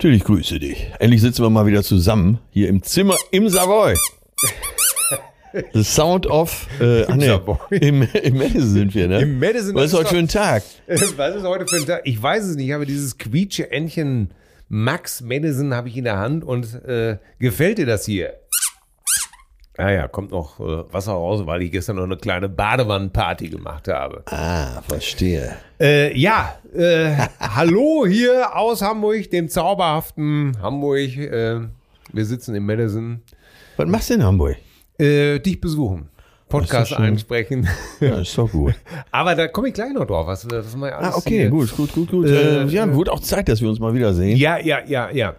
Natürlich grüße dich. Endlich sitzen wir mal wieder zusammen hier im Zimmer im Savoy. The Sound of äh, ach nee, Savoy. Im, Im Madison sind wir, ne? Im Madison, Was ist heute für ein Tag? Was ist heute für ein Tag? Ich weiß es nicht, aber dieses quietsche Entchen Max Madison habe ich in der Hand und äh, gefällt dir das hier? Ah ja, kommt noch äh, Wasser raus, weil ich gestern noch eine kleine Badewannenparty gemacht habe. Ah, verstehe. Äh, ja, äh, hallo hier aus Hamburg, dem zauberhaften Hamburg. Äh, wir sitzen in Madison. Was machst du in Hamburg? Äh, dich besuchen. Podcast einsprechen. Ja, ist doch gut. Aber da komme ich gleich noch drauf. Was, was mal alles Ah, okay, hier- gut, gut, gut, gut. Äh, Äh, ja, wurde auch Zeit, dass wir uns mal wiedersehen. Ja, ja, ja, ja.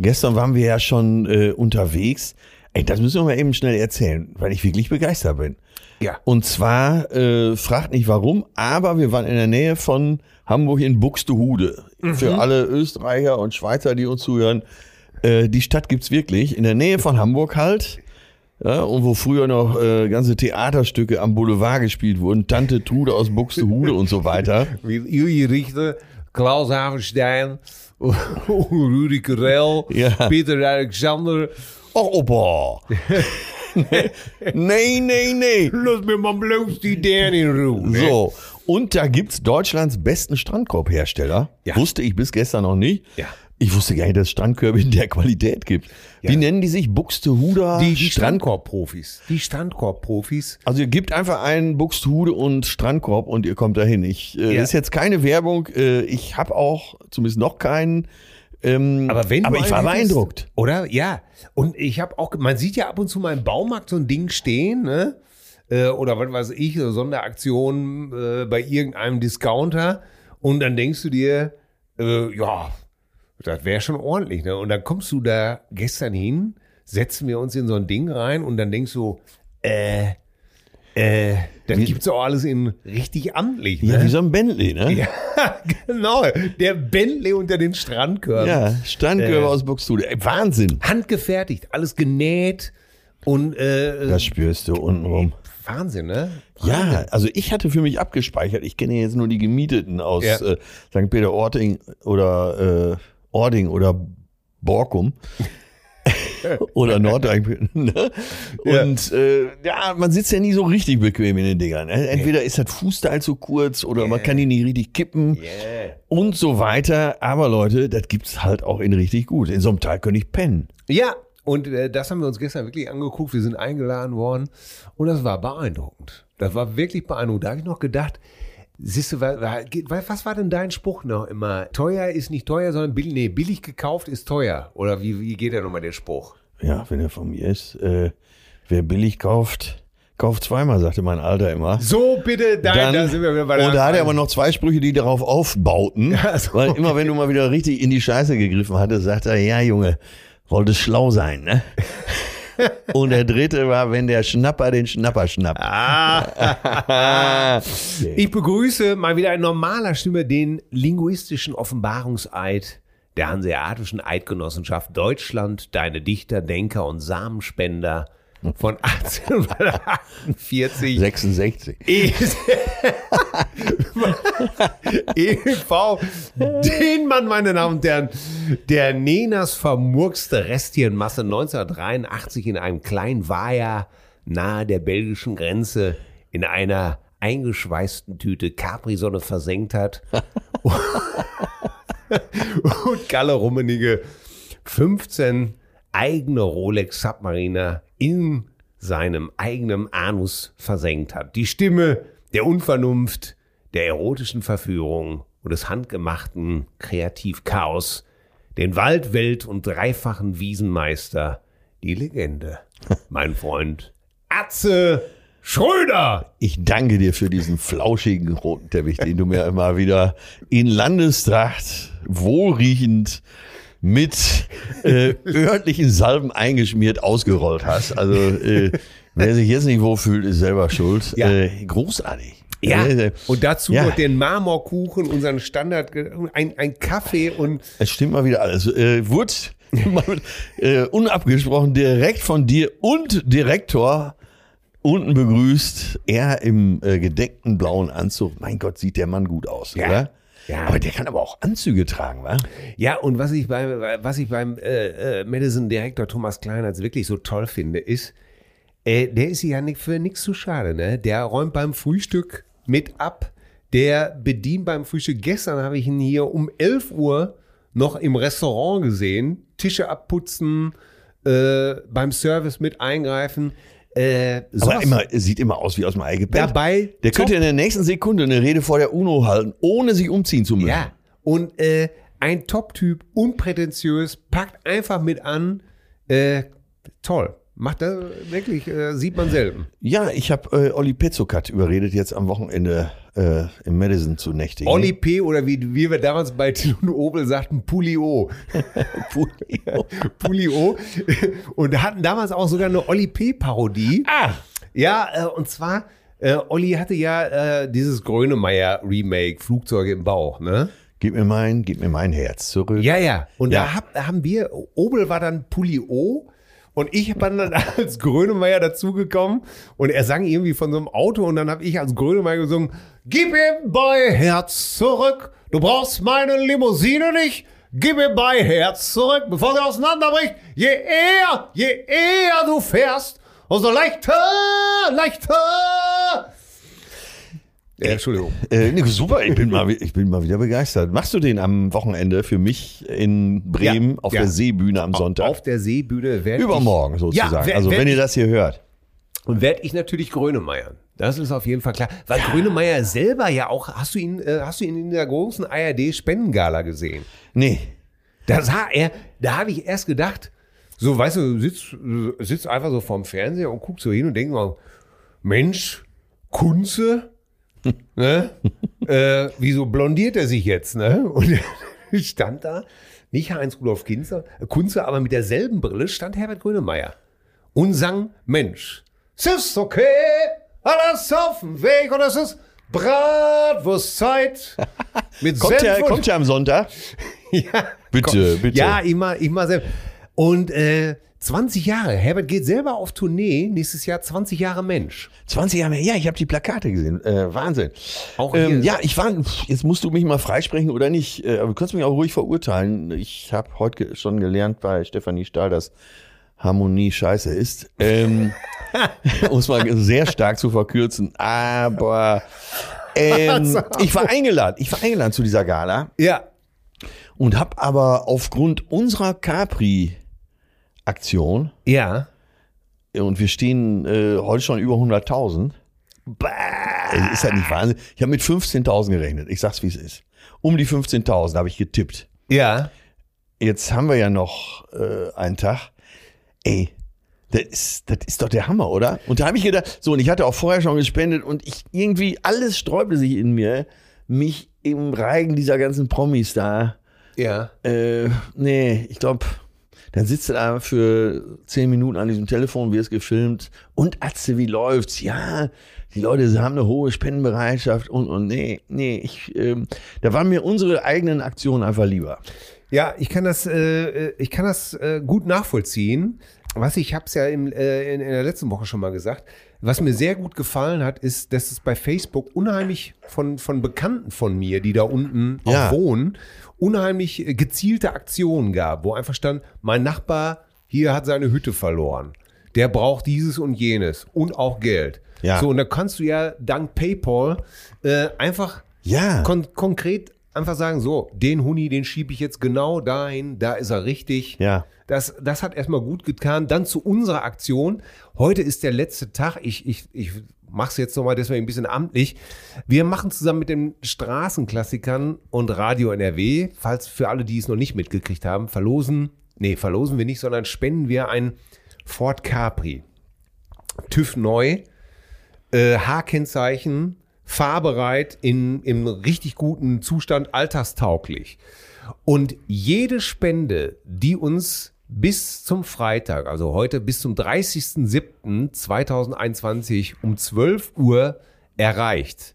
Gestern waren wir ja schon äh, unterwegs. Ey, das müssen wir mal eben schnell erzählen, weil ich wirklich begeistert bin. Ja. Und zwar, äh, fragt nicht warum, aber wir waren in der Nähe von Hamburg in Buxtehude. Für alle Österreicher und Schweizer, die uns zuhören, äh, die Stadt gibt's wirklich. In der Nähe von Hamburg halt. Ja, und wo früher noch äh, ganze Theaterstücke am Boulevard gespielt wurden. Tante Trude aus Buxtehude und so weiter. Wie Ilje Richter, Klaus Havenstein, Rudi Carell, Ja. Peter Alexander. Opa. nee, nee, nee. Lass mir mal bloß die Dänen in Ruhe. ne? So, und da gibt's Deutschlands besten Strandkorbhersteller. Ja. Wusste ich bis gestern noch nicht. Ja. Ich wusste gar nicht, dass es Strandkörbe in der Qualität gibt. Wie nennen die sich? Buxtehuder Die, die Strand... Strandkorb-Profis. Die Strandkorb-Profis. Also ihr gebt einfach einen Buxtehude und Strandkorb und ihr kommt dahin. Ich, äh, Ja. Ist jetzt keine Werbung. Äh, ich habe auch zumindest noch keinen. Ähm, Aber wenn du aber ich war beeindruckt. Oder? Ja. Und ich habe auch, man sieht ja ab und zu mal im Baumarkt so ein Ding stehen, ne? Äh, oder was weiß ich, so Sonderaktion äh, bei irgendeinem Discounter. Und dann denkst du dir, äh, ja, das wäre schon ordentlich, ne? Und dann kommst du da gestern hin, setzen wir uns in so ein Ding rein und dann denkst du, äh, äh, das gibt's auch alles in richtig amtlich, ne? Ja, wie so ein Bentley, ne? Ja, genau. Der Bentley unter den Strandkörben. Ja, Strandkörbe Äh. aus Buxtehude. Wahnsinn. Handgefertigt, alles genäht und äh, Das spürst du untenrum. Wahnsinn, ne? Ja, also ich hatte für mich abgespeichert, ich kenne jetzt nur die Gemieteten aus Ja. äh, St. Peter-Orting oder äh, Ording oder Borkum. oder Nordrhein. Ne? Ja. Und äh, ja, man sitzt ja nie so richtig bequem in den Dingern. ne? Entweder ist das Fußteil zu kurz oder man kann die nicht richtig kippen Yeah. und so weiter. Aber Leute, das gibt's halt auch in richtig gut. In so einem Teil könnte ich pennen. Ja, und äh, das haben wir uns gestern wirklich angeguckt. Wir sind eingeladen worden und das war beeindruckend. Das war wirklich beeindruckend. Da habe ich noch gedacht, siehst du, wa- wa- wa- was war denn dein Spruch noch immer? Teuer ist nicht teuer, sondern billig, nee, billig gekauft ist teuer. Oder wie, wie geht der nochmal der Spruch? Ja, wenn er von mir ist, äh, wer billig kauft, Kauf zweimal, sagte mein Alter immer. So, bitte, da, Dann, da sind wir wieder bei der und da hat er aber noch zwei Sprüche, die darauf aufbauten. so, weil immer wenn du mal wieder richtig in die Scheiße gegriffen hattest, sagt er, ja Junge, wolltest schlau sein, ne? und der dritte war, wenn der Schnapper den Schnapper schnappt. Ah. Ich begrüße mal wieder in normaler Stimme den linguistischen Offenbarungseid der Hanseatischen Eidgenossenschaft Deutschland, deine Dichter, Denker und Samenspender von 1848. 66. EV, den Mann, meine Damen und Herren, der Nenas vermurkste Restienmasse 1983 in einem kleinen Weiher nahe der belgischen Grenze in einer eingeschweißten Tüte Capri-Sonne versenkt hat und Galle Rummenige 15 eigene Rolex Submariner in seinem eigenen Anus versenkt hat. Die Stimme der Unvernunft, der erotischen Verführung und des handgemachten Kreativchaos, den Waldwelt und dreifachen Wiesenmeister, die Legende, mein Freund Atze Schröder. Ich danke dir für diesen flauschigen roten Teppich, den du mir immer wieder in Landestracht wohlriechend mit äh, örtlichen Salben eingeschmiert ausgerollt hast. Also äh, wer sich jetzt nicht wohlfühlt, ist selber schuld. Ja. Äh, großartig. Ja, Äh, und dazu ja. noch den Marmorkuchen, unseren Standard, ein, ein Kaffee und Es stimmt mal wieder alles. Äh, wurde äh, unabgesprochen direkt von dir und Direktor unten begrüßt. Er im äh, gedeckten blauen Anzug. Mein Gott, sieht der Mann gut aus, Ja. oder? Ja. Aber der kann aber auch Anzüge tragen, wa? Ja, und was ich beim, was ich beim äh, äh, Medicine-Direktor Thomas Kleinert wirklich so toll finde, ist, äh, der ist ja nicht für nichts zu schade. Ne? Der räumt beim Frühstück mit ab. Der bedient beim Frühstück. Gestern habe ich ihn hier um 11 Uhr noch im Restaurant gesehen. Tische abputzen, äh, beim Service mit eingreifen. Äh, Aber immer, sieht immer aus wie aus dem Ei gepellt. dabei. Der könnte in der nächsten Sekunde eine Rede vor der UNO halten, ohne sich umziehen zu müssen. Ja, und äh, ein Top-Typ, unprätentiös, packt einfach mit an. Äh, toll. Macht er wirklich, äh, sieht man selten. Ja, ich habe äh, Olli Pezzokat überredet, jetzt am Wochenende äh, im Madison zu nächtigen. Olli P. oder wie, wie wir damals bei Till und Obel sagten, Pulio. Pulio. Und hatten damals auch sogar eine Olli P-Parodie. Ah, Ja, äh, und zwar, äh, Olli hatte ja äh, dieses Grönemeyer-Remake, Flugzeuge im Bauch, ne? gib mir mein, gib mir mein Herz zurück. Ja, ja. Und Ja. da hab, haben wir, Obel war dann Pulio und ich bin dann als Grönemeyer dazugekommen und er sang irgendwie von so einem Auto und dann habe ich als Grönemeyer gesungen, gib ihm bei Herz zurück, du brauchst meine Limousine nicht, gib ihm bei Herz zurück, bevor sie auseinanderbricht, je eher, je eher du fährst, umso leichter, leichter. Ja, Entschuldigung. Äh, nee, super, ich bin, mal, ich bin mal wieder begeistert. Machst du den am Wochenende für mich in Bremen Ja, auf ja. der Seebühne am Sonntag? Auf der Seebühne werde Übermorgen ich, sozusagen. Ja, wer- also wenn ihr ich- das hier hört. Und werde ich natürlich Grönemeyer. Das ist auf jeden Fall klar. Weil Grönemeyer selber ja auch, hast du ihn, äh, hast du ihn in der großen ARD-Spendengala gesehen? Nee. Da sah er, da habe ich erst gedacht, so, weißt du, sitzt, sitzt einfach so vorm Fernseher und guckt so hin und denkt mal, Mensch, Kunze, ne? äh, wieso blondiert er sich jetzt, ne? Und er stand da, nicht Heinz-Rudolf Kinzer, Kunze, aber mit derselben Brille stand Herbert Grönemeyer und sang, Mensch, es ist okay, alles auf dem Weg und es ist Bratwurstzeit. Mit Kommt ja, kommt ja am Sonntag. ja, Bitte, bitte. Ja, immer, immer selber. Und äh, 20 Jahre. Herbert geht selber auf Tournee. Nächstes Jahr 20 Jahre Mensch. 20 Jahre, ja, ich habe die Plakate gesehen. Äh, Wahnsinn. Auch ähm, ja, ich war, jetzt musst du mich mal freisprechen oder nicht. Äh, aber du kannst mich auch ruhig verurteilen. Ich habe heute schon gelernt bei Stefanie Stahl, dass Harmonie scheiße ist. Ähm, um es mal sehr stark zu verkürzen. Aber ähm, ich war eingeladen. Ich war eingeladen zu dieser Gala Ja. und habe aber aufgrund unserer Capri-Aktion Ja. und wir stehen äh, heute schon über 100.000. Äh, Ist halt nicht Wahnsinn. Ich habe mit 15.000 gerechnet. Ich sag's, wie es ist. Um die 15.000 habe ich getippt. Ja. Jetzt haben wir ja noch äh, einen Tag. Ey, Das ist, das ist doch der Hammer, oder? Und da habe ich gedacht, so, und ich hatte auch vorher schon gespendet und ich irgendwie, alles sträubte sich in mir, mich im Reigen dieser ganzen Promis da. Ja. Äh, nee, ich glaube, dann sitzt du da für zehn Minuten an diesem Telefon, wirst gefilmt und Atze, wie läuft's? Ja, die Leute sie haben eine hohe Spendenbereitschaft und, und nee, nee, ich, ähm, da waren mir unsere eigenen Aktionen einfach lieber. Ja, ich kann das, äh, ich kann das äh, gut nachvollziehen. Was ich habe es ja im, äh, in, in der letzten Woche schon mal gesagt. Was mir sehr gut gefallen hat, ist, dass es bei Facebook unheimlich von, von Bekannten von mir, die da unten Ja. auch wohnen, unheimlich äh, gezielte Aktionen gab, wo einfach stand, mein Nachbar hier hat seine Hütte verloren. Der braucht dieses und jenes und auch Geld. Ja. So, und da kannst du ja dank PayPal äh, einfach Ja. kon konkret einfach sagen, so, den Huni, den schiebe ich jetzt genau dahin, da ist er richtig. Ja. Das, das hat erstmal gut getan. Dann zu unserer Aktion. Heute ist der letzte Tag. Ich, ich, ich mache es jetzt nochmal deswegen ein bisschen amtlich. Wir machen zusammen mit den Straßenklassikern und Radio NRW, falls für alle, die es noch nicht mitgekriegt haben, verlosen, nee, verlosen wir nicht, sondern spenden wir ein Ford Capri. TÜV neu, äh, H-Kennzeichen, fahrbereit, in, im richtig guten Zustand, alltagstauglich. Und jede Spende, die uns bis zum Freitag, also heute bis zum 30.07.2021 um 12 Uhr erreicht,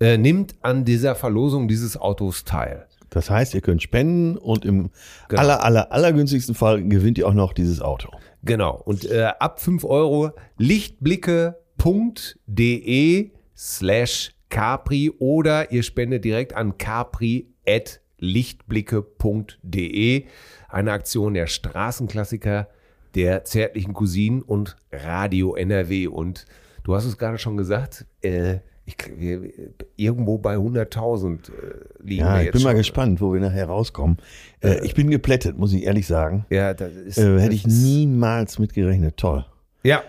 äh, nimmt an dieser Verlosung dieses Autos teil. Das heißt, ihr könnt spenden und im Genau. aller, aller, allergünstigsten Fall gewinnt ihr auch noch dieses Auto. Genau. Und äh, ab 5 Euro lichtblicke.de slash Capri oder ihr spendet direkt an capri at lichtblicke.de. Eine Aktion der Straßenklassiker, der zärtlichen Cousinen und Radio NRW. Und du hast es gerade schon gesagt, äh, ich, wir, irgendwo bei 100.000 äh, liegen Ja, wir ich jetzt bin mal schon. gespannt, wo wir nachher rauskommen. Äh, ich bin geplättet, muss ich ehrlich sagen. Ja, das ist, Äh, hätte ich niemals mitgerechnet. Toll. Ja,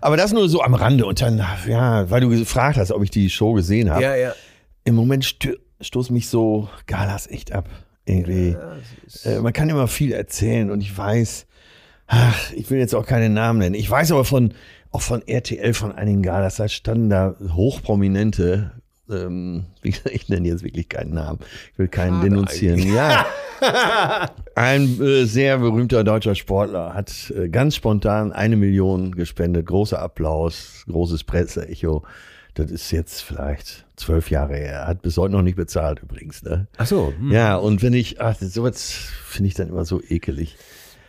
Aber das nur so am Rande. Und dann, ja, weil du gefragt hast, ob ich die Show gesehen habe. ja, ja. Im Moment stö stoßt mich so Galas echt ab. Irgendwie. Äh, man kann immer viel erzählen und ich weiß, ach, ich will jetzt auch keine Namen nennen. Ich weiß aber von, auch von RTL, von einigen Galas, da standen da hochprominente, ähm, ich nenne jetzt wirklich keinen Namen. Ich will keinen Schade denunzieren. Ja. Ein äh, sehr berühmter deutscher Sportler hat äh, ganz spontan eine Million gespendet. Großer Applaus, großes Presseecho. Das ist jetzt vielleicht zwölf Jahre her. Er hat bis heute noch nicht bezahlt übrigens. Ne? Ach so. hm. Ja, und wenn ich, ach, sowas finde ich dann immer so ekelig.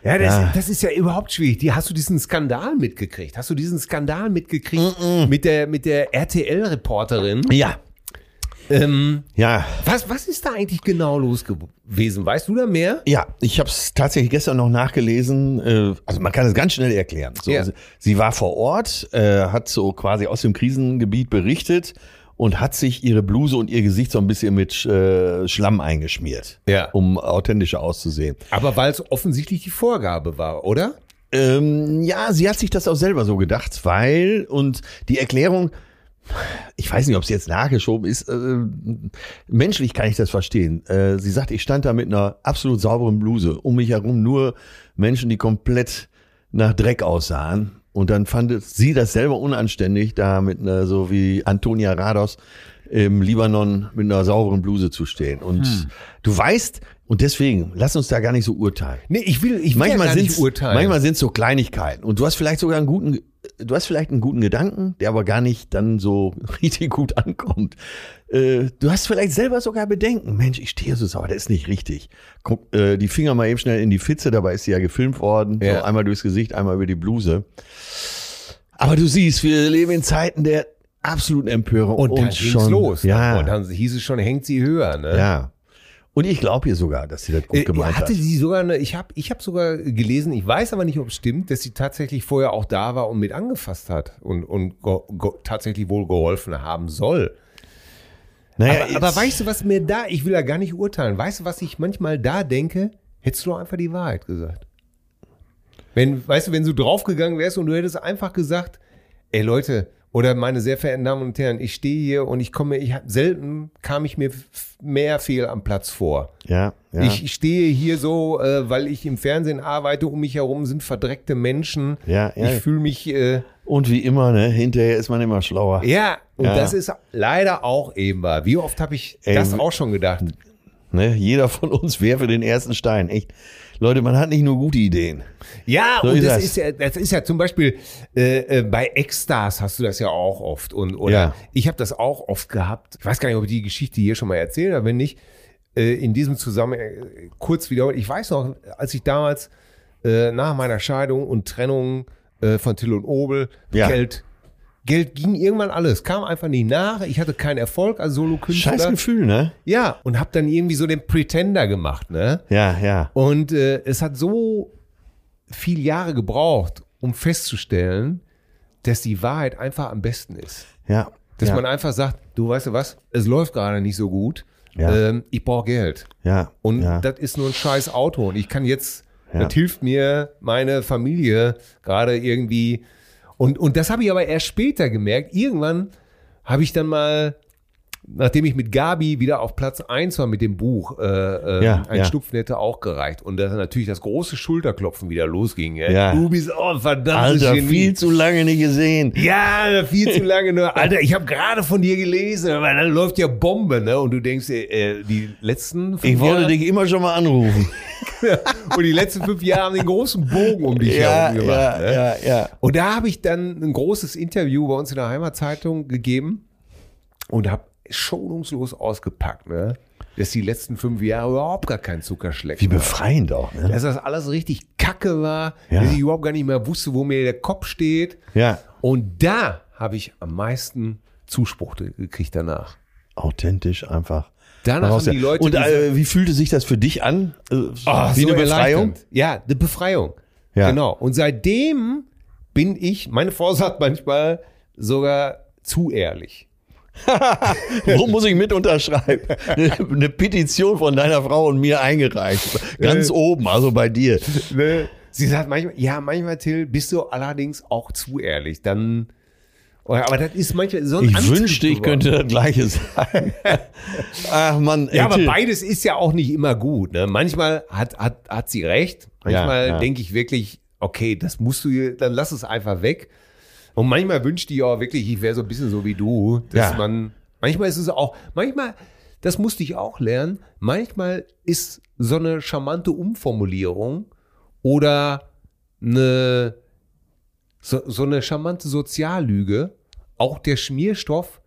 Ja, das, Ja. das ist ja überhaupt schwierig. Die, hast du diesen Skandal mitgekriegt? Hast du diesen Skandal mitgekriegt mit der, mit der RTL-Reporterin? Ja, Ähm, ja, was, was ist da eigentlich genau los gewesen? Weißt du da mehr? ja. Ich habe es tatsächlich gestern noch nachgelesen. Äh, also man kann es ganz schnell erklären. So, Ja. sie, sie war vor Ort, äh, hat so quasi aus dem Krisengebiet berichtet und hat sich ihre Bluse und ihr Gesicht so ein bisschen mit äh, Schlamm eingeschmiert, Ja. um authentischer auszusehen. Aber weil es offensichtlich die Vorgabe war, oder? Ähm, ja, sie hat sich das auch selber so gedacht, weil, und die Erklärung, ich weiß nicht, ob es jetzt nachgeschoben ist, äh, menschlich kann ich das verstehen. Äh, sie sagt, ich stand da mit einer absolut sauberen Bluse, um mich herum nur Menschen, die komplett nach Dreck aussahen. Und dann fand sie das selber unanständig, da mit einer, so wie Antonia Rados im Libanon mit einer sauberen Bluse zu stehen. Und du weißt, und deswegen, lass uns da gar nicht so urteilen Nee, ich will, ich will manchmal ja gar nicht urteilen. manchmal sind so Kleinigkeiten und du hast vielleicht sogar einen guten du hast vielleicht einen guten Gedanken, der aber gar nicht dann so richtig gut ankommt. Äh, du hast vielleicht selber sogar Bedenken. Mensch, ich stehe so sauer, das ist nicht richtig. Guck, äh, die Finger mal eben schnell in die Fitze, dabei ist sie ja gefilmt worden. Ja. So einmal durchs Gesicht, einmal über die Bluse. Aber du siehst, wir leben in Zeiten der absoluten Empörung. und dann ging's schon, los. Ja, Und dann hieß es schon, hängt sie höher. Ne? ja. Und ich glaube ihr sogar, dass sie das gut Äh, gemeint hatte hat. sie sogar eine, ich habe ich hab sogar gelesen, ich weiß aber nicht, ob es stimmt, dass sie tatsächlich vorher auch da war und mit angefasst hat und, und ge, ge, tatsächlich wohl geholfen haben soll. Naja, Aber, aber weißt du, was mir da, ich will ja gar nicht urteilen, weißt du, was ich manchmal da denke? Hättest du doch einfach die Wahrheit gesagt. Wenn, weißt du, wenn du draufgegangen wärst und du hättest einfach gesagt, ey Leute, oder meine sehr verehrten Damen und Herren, ich stehe hier und ich komme, ich selten kam ich mir mehr fehl am Platz vor. Ja, ja. Ich stehe hier so, äh, weil ich im Fernsehen arbeite, um mich herum sind verdreckte Menschen. Ja, ja. Ich fühle mich, äh, Und wie immer, ne, hinterher ist man immer schlauer. ja, und Ja. das ist leider auch eben wahr. Wie oft habe ich Ey, das w- auch schon gedacht? Ne? Jeder von uns werfe den ersten Stein. Echt. Leute, man hat nicht nur gute Ideen. Ja, So und ist das das. ist ja, das ist ja zum Beispiel äh, äh, bei Ex-Stars hast du das ja auch oft. Und, oder Ja. ich habe das auch oft gehabt. Ich weiß gar nicht, ob ich die Geschichte hier schon mal erzählt habe. Wenn nicht, äh, in diesem Zusammenhang äh, kurz wiederholt. Ich weiß noch, als ich damals äh, nach meiner Scheidung und Trennung äh, von Till und Obel Ja. Geld. Geld ging irgendwann alles, kam einfach nicht nach. Ich hatte keinen Erfolg als Solokünstler. Scheiß Gefühl, ne? Ja, und habe dann irgendwie so den Pretender gemacht, ne? Ja, ja. Und äh, es hat so viele Jahre gebraucht, um festzustellen, dass die Wahrheit einfach am besten ist. Ja. Dass ja, man einfach sagt, du weißt du was, es läuft gerade nicht so gut, Ja. ähm, ich brauche Geld. ja. Und ja. das ist nur ein scheiß Auto und ich kann jetzt, das hilft mir meine Familie gerade irgendwie. Und, und das habe ich aber erst später gemerkt. Irgendwann habe ich dann mal, nachdem ich mit Gabi wieder auf Platz eins war mit dem Buch, äh, äh, Ja, ein ja. Stupfen hätte auch gereicht. Und dass natürlich das große Schulterklopfen wieder losging. Ja. Ja. Du bist auch ein verdammtes Alter, Genie. viel zu lange nicht gesehen. Ja, viel zu lange nur. Alter, ich habe gerade von dir gelesen, weil dann läuft ja Bombe, ne? Und du denkst, dir, äh, die letzten fünf Ich wollte Jahre, dich immer schon mal anrufen. und die letzten fünf Jahre haben den großen Bogen um dich ja, herum gemacht. ja, ne? ja, ja. Und da habe ich dann ein großes Interview bei uns in der Heimatzeitung gegeben und habe schonungslos ausgepackt, ne? Dass die letzten fünf Jahre überhaupt gar kein Zuckerschlecken Wie befreiend auch, ne? Dass das alles richtig kacke war, Ja. dass ich überhaupt gar nicht mehr wusste, wo mir der Kopf steht. Ja. Und da habe ich am meisten Zuspruch gekriegt danach. Authentisch einfach. Danach haben die Leute Und äh, wie fühlte sich das für dich an? Äh, Ah, wie so eine Befreiung? Ja, eine Befreiung. Ja. Genau. Und seitdem bin ich, meine Frau sagt manchmal sogar zu ehrlich. Wo muss ich mit unterschreiben? Eine, Petition von deiner Frau und mir eingereicht. Ganz oben, also bei dir. Sie sagt manchmal, ja, manchmal, Till, bist du allerdings auch zu ehrlich. Dann, aber das ist manchmal so ein Ich Antrieb wünschte, ich geworden. könnte das Gleiche sagen. Ach Mann, ey, Ja, aber Till. beides ist ja auch nicht immer gut. Ne? Manchmal hat, hat, hat sie recht. Manchmal Ja, ja. denke ich wirklich, okay, das musst du, dann lass es einfach weg. Und manchmal wünschte ich auch wirklich, ich wäre so ein bisschen so wie du, dass Ja. man, manchmal ist es auch, manchmal, das musste ich auch lernen, manchmal ist so eine charmante Umformulierung oder eine, so, so eine charmante Soziallüge auch der Schmierstoff,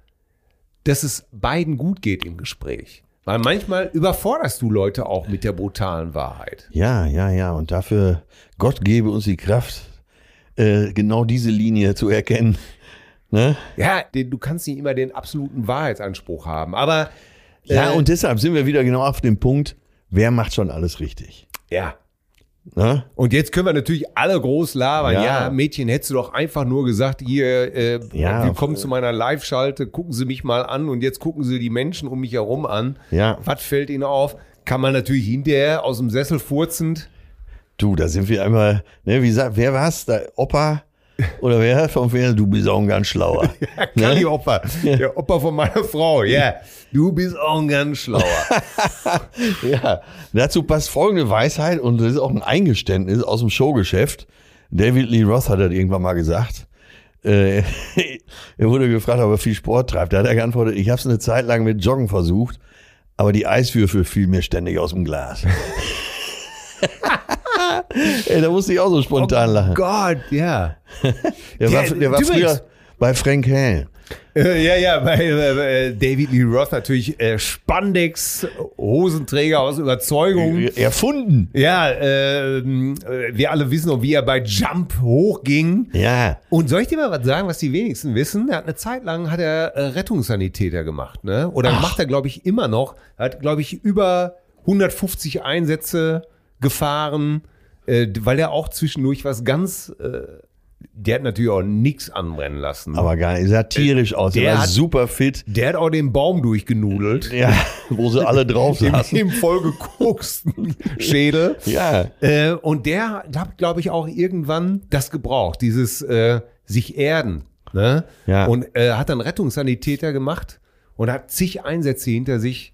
dass es beiden gut geht im Gespräch. Weil manchmal überforderst du Leute auch mit der brutalen Wahrheit. Ja, ja, ja. Und dafür, Gott gebe uns die Kraft, äh, genau diese Linie zu erkennen. Ne? Ja, den, du kannst nicht immer den absoluten Wahrheitsanspruch haben. Aber Ja, äh, und deshalb sind wir wieder genau auf dem Punkt, wer macht schon alles richtig? ja. Ne? Und jetzt können wir natürlich alle groß labern. Ja, Ja. Mädchen, hättest du doch einfach nur gesagt, hier, äh, Ja. willkommen zu meiner Live-Schalte, gucken Sie mich mal an und jetzt gucken Sie die Menschen um mich herum an. Ja. Was fällt Ihnen auf? Kann man natürlich hinterher aus dem Sessel furzend. Du, da sind wir einmal, ne, wie sagt, wer war's? Der Opa oder wer vom Fernsehen? Du bist auch ein ganz schlauer. Kali Opa, der Opa von meiner Frau. Ja, du bist auch ein ganz schlauer. Ja, dazu passt folgende Weisheit und das ist auch ein Eingeständnis aus dem Showgeschäft. David Lee Roth hat das irgendwann mal gesagt. Äh, er wurde gefragt, ob er viel Sport treibt. Da hat er geantwortet, ich habe es eine Zeit lang mit Joggen versucht, aber die Eiswürfel fielen mir ständig aus dem Glas. Ey, da musste ich auch so spontan lachen. Gott, ja. Der war, Der- der war früher bei Frank Hell. Äh, ja, ja, bei äh, David Lee Roth natürlich äh, Spandex, Hosenträger aus Überzeugung. Erfunden. Ja, ähm, äh, wir alle wissen noch, wie er bei Jump hochging. Ja. Und soll ich dir mal was sagen, was die wenigsten wissen? Er hat eine Zeit lang hat er äh, Rettungssanitäter gemacht, ne? Oder macht er, glaube ich, immer noch. Er hat, glaube ich, über 150 Einsätze gefahren, äh, weil er auch zwischendurch was ganz, äh, der hat natürlich auch nichts anbrennen lassen. Aber gar nicht. Sah tierisch aus. der Der war hat- super fit. der hat auch den Baum durchgenudelt. Ja, wo sie alle drauf Im, saßen. im vollgekoksten Schädel. Ja. Äh, und der hat, glaube ich, auch irgendwann das gebraucht, dieses äh, sich erden. Ne? Ja. Und äh, hat dann Rettungssanitäter gemacht und hat zig Einsätze hinter sich.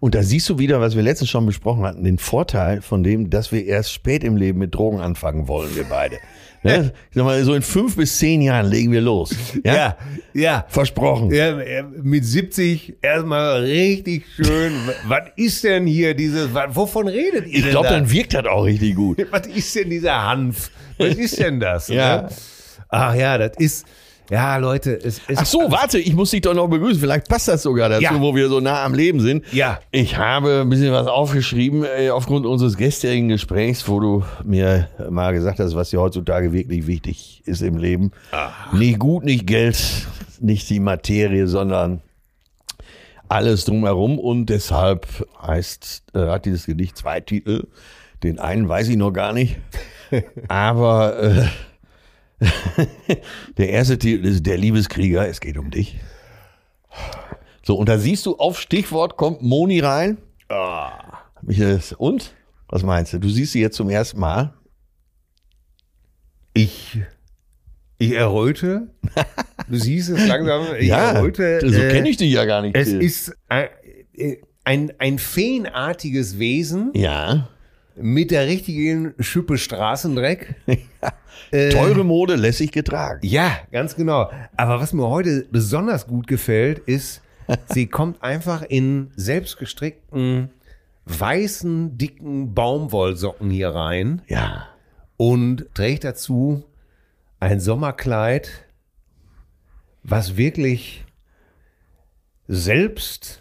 Und da siehst du wieder, was wir letztens schon besprochen hatten, den Vorteil von dem, dass wir erst spät im Leben mit Drogen anfangen wollen, wir beide. Ne? Ich sag mal, so in fünf bis zehn Jahren legen wir los. Ja? ja. Versprochen. Ja, mit 70 erstmal richtig schön. was ist denn hier dieses, was, wovon redet ihr Ich glaube, da? dann wirkt das auch richtig gut. Was ist denn dieser Hanf? Was ist denn das? Ja. ne? Ach ja, das ist, ja, Leute, es ist. Ach so, warte, ich muss dich doch noch begrüßen. Vielleicht passt das sogar dazu, Ja. wo wir so nah am Leben sind. Ja. Ich habe ein bisschen was aufgeschrieben äh, aufgrund unseres gestrigen Gesprächs, wo du mir mal gesagt hast, was dir heutzutage wirklich wichtig ist im Leben. Nicht gut, nicht Geld, nicht die Materie, sondern alles drumherum. Und deshalb heißt, äh, hat dieses Gedicht zwei Titel. Den einen weiß ich noch gar nicht. Aber äh, der erste Titel ist Der Liebeskrieger, es geht um dich. So, und da siehst du, auf Stichwort kommt Moni rein. Michael, Und? Was meinst du? Du siehst sie jetzt zum ersten Mal. Ich, ich erröte. Du siehst es langsam. Ich erröte. so äh, kenne ich dich ja gar nicht. Es ist ein, ein, ein feenartiges Wesen ja. Mit der richtigen Schippe Straßendreck. Äh, Teure Mode, lässig getragen. Ja, ganz genau. Aber was mir heute besonders gut gefällt, ist, sie kommt einfach in selbstgestrickten, weißen, dicken Baumwollsocken hier rein Ja. und trägt dazu ein Sommerkleid, was wirklich selbst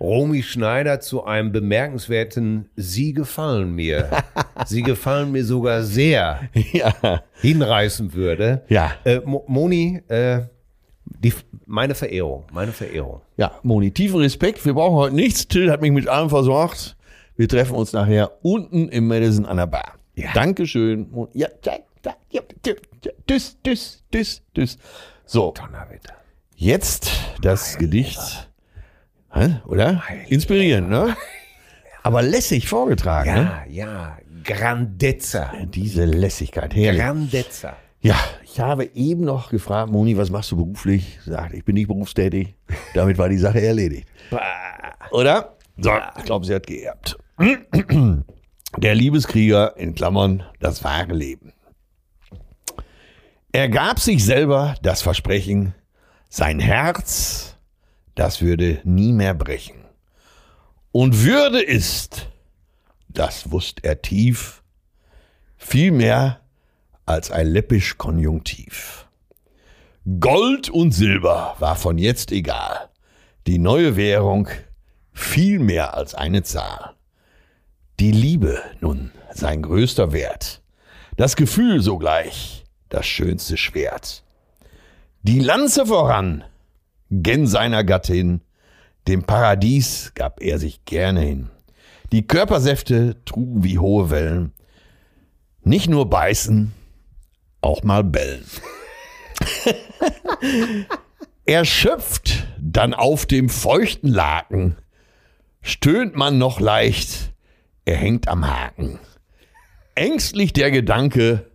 Romy Schneider zu einem bemerkenswerten Sie gefallen mir. Sie gefallen mir sogar sehr Ja. hinreißen würde. Ja. Äh, Mo Moni, äh, die, meine Verehrung, meine Verehrung. Ja, Moni, tiefen Respekt. Wir brauchen heute nichts. Till hat mich mit allem versorgt. Wir treffen uns nachher unten im Madison an der Bar. Ja. Dankeschön. Ja, ja, ja, ja. Tschüss, tschüss, tschüss, tschüss. So, Donnerwetter. jetzt das Gedicht. Oder? Inspirierend, ne? Aber lässig vorgetragen, ne? Ja, ja, Grandezza. Diese Lässigkeit, herrlich. Grandezza. Ja, ich habe eben noch gefragt, Moni, was machst du beruflich? Sagt, ich bin nicht berufstätig. Damit war die Sache erledigt. Oder? So, ich glaube, sie hat geerbt. Der Liebeskrieger, in Klammern, das wahre Leben. Er gab sich selber das Versprechen, sein Herz, das würde nie mehr brechen. Und Würde ist, das wusst er tief, viel mehr als ein läppisch Konjunktiv. Gold und Silber war von jetzt egal. Die neue Währung viel mehr als eine Zahl. Die Liebe nun sein größter Wert. Das Gefühl sogleich das schönste Schwert. Die Lanze voran, gen seiner Gattin, dem Paradies gab er sich gerne hin. Die Körpersäfte trugen wie hohe Wellen, nicht nur beißen, auch mal bellen. Erschöpft dann auf dem feuchten Laken, stöhnt man noch leicht, er hängt am Haken. Ängstlich der Gedanke,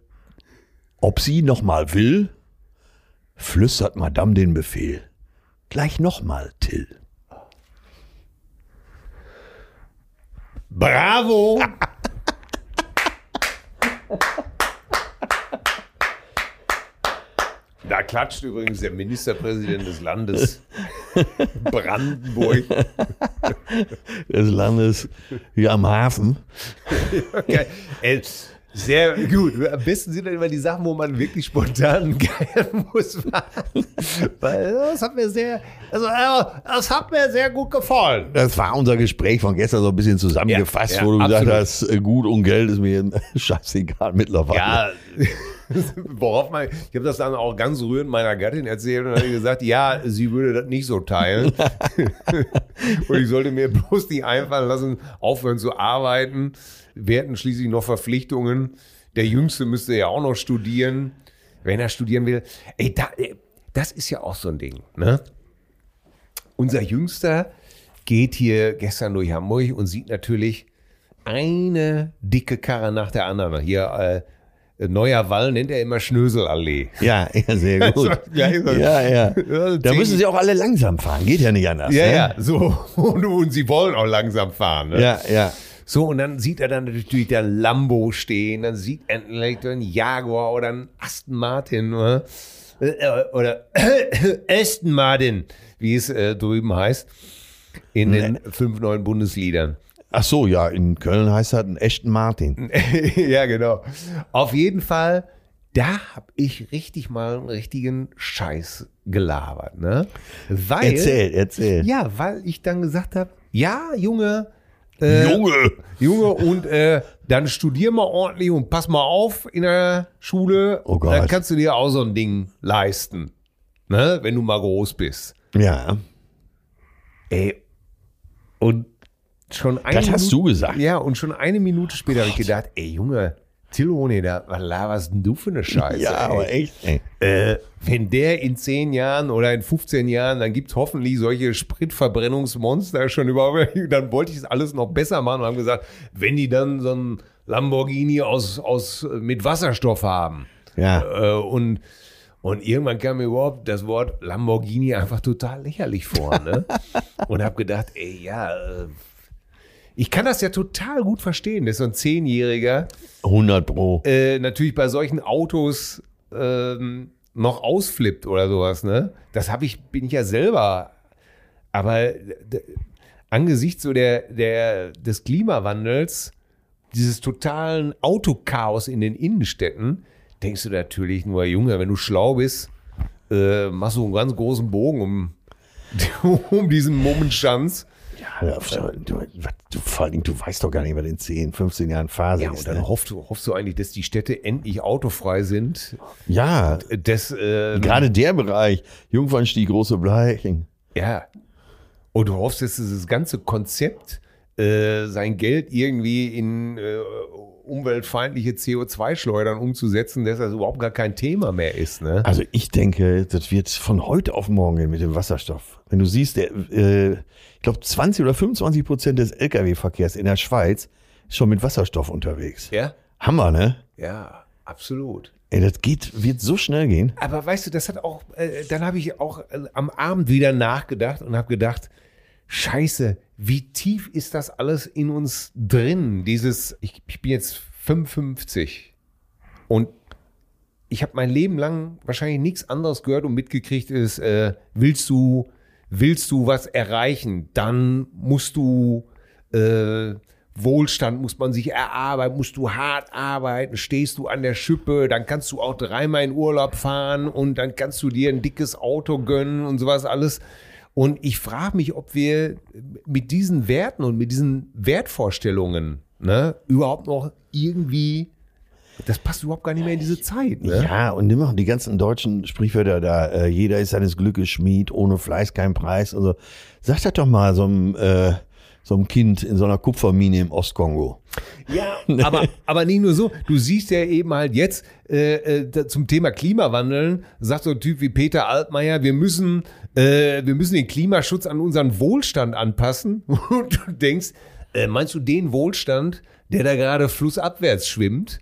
ob sie noch mal will, flüstert Madame den Befehl. Gleich noch mal, Till. Bravo! Da klatscht übrigens der Ministerpräsident des Landes Brandenburg. Des Landes hier am Hafen. Okay. Sehr gut. Am besten sind dann immer die Sachen, wo man wirklich spontan geiern muss. Weil das hat mir sehr, also äh, das hat mir sehr gut gefallen. Das war unser Gespräch von gestern so ein bisschen zusammengefasst, Ja, ja, wo du absolut. gesagt hast, äh, gut und Geld ist mir scheißegal mittlerweile. Ja, worauf man, ich habe das dann auch ganz rührend meiner Gattin erzählt und habe gesagt, ja, sie würde das nicht so teilen. und ich sollte mir bloß nicht einfallen lassen, aufhören zu arbeiten. Wir hätten schließlich noch Verpflichtungen. Der Jüngste müsste ja auch noch studieren, wenn er studieren will. Ey, da, ey, das ist ja auch so ein Ding, ne? Unser Jüngster geht hier gestern durch Hamburg und sieht natürlich eine dicke Karre nach der anderen. Hier, äh, äh, Neuer Wall nennt er immer Schnöselallee. Ja, ja, sehr gut. Ja, Ja, ja. Da müssen sie auch alle langsam fahren. Geht ja nicht anders. Ja, ne? ja, so. Und, sie wollen auch langsam fahren. Ne? Ja, ja. So, und dann sieht er dann natürlich der Lambo stehen, dann sieht er vielleicht einen Jaguar oder einen Aston Martin oder, äh, oder Aston Martin, wie es äh, drüben heißt, in den fünf neuen Bundesliedern. Ach so, ja, in Köln heißt das einen echten Martin. ja, genau. Auf jeden Fall, da habe ich richtig mal einen richtigen Scheiß gelabert, ne? Weil, Erzähl, erzähl. Ja, weil ich dann gesagt habe, ja, Junge, äh, Junge! Junge, und äh, dann studier mal ordentlich und pass mal auf in der Schule. Oh Gott. Dann kannst du dir auch so ein Ding leisten. Ne? Wenn du mal groß bist. Ja, Ey. Und schon eine das hast du gesagt. Ja, und schon eine Minute später habe ich gedacht, ey Junge, Tilone, da, was laberst denn du für eine Scheiße? Ja, ey? aber echt. Ey. Äh, wenn der in 10 Jahren oder in 15 Jahren, dann gibt's hoffentlich solche Spritverbrennungsmonster schon überhaupt. Dann wollte ich es alles noch besser machen und haben gesagt, wenn die dann so ein Lamborghini aus, aus, mit Wasserstoff haben. Ja. Äh, und, und irgendwann kam mir überhaupt das Wort Lamborghini einfach total lächerlich vor. Ne? und habe gedacht, ey, ja, äh, ich kann das ja total gut verstehen, dass so ein Zehnjähriger 100 Pro. äh, natürlich bei solchen Autos ähm, noch ausflippt oder sowas, ne? Das habe ich, bin ich ja selber. Aber d- angesichts so der, der, des Klimawandels, dieses totalen Autochaos in den Innenstädten, denkst du natürlich nur, Junge, wenn du schlau bist, äh, machst du einen ganz großen Bogen um, um diesen Momenschanz. Ja, du, vor allen Dingen, du weißt doch gar nicht, was in 10, 15 Jahren Phase Ja, ist. und dann Ne? hoffst, du, hoffst du eigentlich, dass die Städte endlich autofrei sind. Ja, Das, äh, gerade der Bereich, Jungfernstieg, große Bleichen. Ja. Und du hoffst, dass dieses ganze Konzept äh, sein Geld irgendwie in äh, umweltfeindliche CO2-Schleudern umzusetzen, dass das überhaupt gar kein Thema mehr ist. Ne? Also ich denke, das wird von heute auf morgen mit dem Wasserstoff. Wenn du siehst, der, äh, ich glaube 20 oder 25 Prozent des Lkw-Verkehrs in der Schweiz ist schon mit Wasserstoff unterwegs. Ja? Hammer, ne? Ja, absolut. Ey, das geht, wird so schnell gehen. Aber weißt du, das hat auch, äh, dann habe ich auch äh, am Abend wieder nachgedacht und habe gedacht, Scheiße, wie tief ist das alles in uns drin? Dieses, ich, ich bin jetzt 55 und ich habe mein Leben lang wahrscheinlich nichts anderes gehört und mitgekriegt ist, äh, willst du, willst du was erreichen, dann musst du äh, Wohlstand muss man sich erarbeiten, musst du hart arbeiten, stehst du an der Schippe, dann kannst du auch dreimal in Urlaub fahren und dann kannst du dir ein dickes Auto gönnen und sowas alles. Und ich frage mich, ob wir mit diesen Werten und mit diesen Wertvorstellungen ne, überhaupt noch irgendwie, das passt überhaupt gar nicht mehr in diese Zeit. Ne? Ja, und nimm auch die ganzen deutschen Sprichwörter da, äh, jeder ist seines Glückes Schmied, ohne Fleiß kein Preis. Also sag das doch mal so einem, äh, so einem Kind in so einer Kupfermine im Ostkongo. Ja, aber, aber nicht nur so. Du siehst ja eben halt jetzt äh, äh, zum Thema Klimawandeln, sagt so ein Typ wie Peter Altmaier, wir müssen, äh, wir müssen den Klimaschutz an unseren Wohlstand anpassen. Und du denkst, äh, meinst du den Wohlstand, der da gerade flussabwärts schwimmt,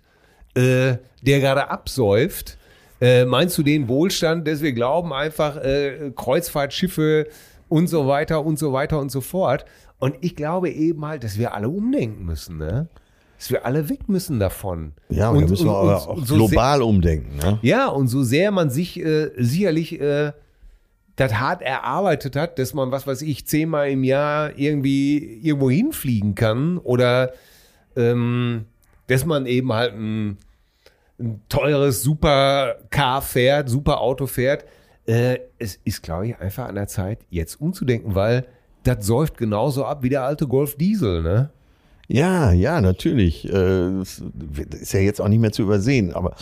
äh, der gerade absäuft? Äh, meinst du den Wohlstand, dass wir glauben einfach äh, Kreuzfahrtschiffe und so weiter und so weiter und so fort? Und ich glaube eben halt, dass wir alle umdenken müssen, ne? Dass wir alle weg müssen davon. Ja, und, da müssen wir aber und- auch und so global umdenken. Ne? Ja, und so sehr man sich äh, sicherlich äh, das hart erarbeitet hat, dass man, was weiß ich, zehnmal im Jahr irgendwie irgendwo hinfliegen kann oder ähm, dass man eben halt ein, ein teures Super-Car fährt, Super-Auto fährt. Äh, es ist, glaube ich, einfach an der Zeit, jetzt umzudenken, weil das säuft genauso ab wie der alte Golf Diesel, ne? Ja, ja, natürlich. Äh, ist ja jetzt auch nicht mehr zu übersehen, aber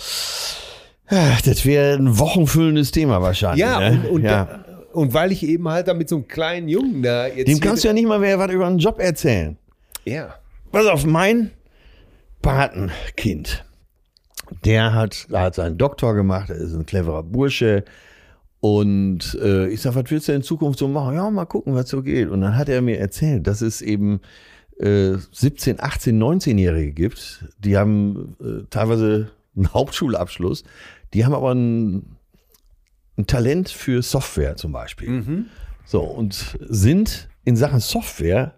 das wäre ein wochenfüllendes Thema wahrscheinlich. Ja, ne? und, und, ja. und weil ich eben halt da mit so einem kleinen Jungen da jetzt. Dem kannst du ja nicht mal mehr was über einen Job erzählen. Ja. Pass auf, mein Patenkind, der hat, der hat seinen Doktor gemacht, er ist ein cleverer Bursche. Und äh, ich sag, was willst du in Zukunft so machen? Ja, mal gucken, was so geht. Und dann hat er mir erzählt, dass es eben äh, 17, 18, 19-Jährige gibt, die haben äh, teilweise einen Hauptschulabschluss, die haben aber ein, ein Talent für Software zum Beispiel. So, und sind in Sachen Software,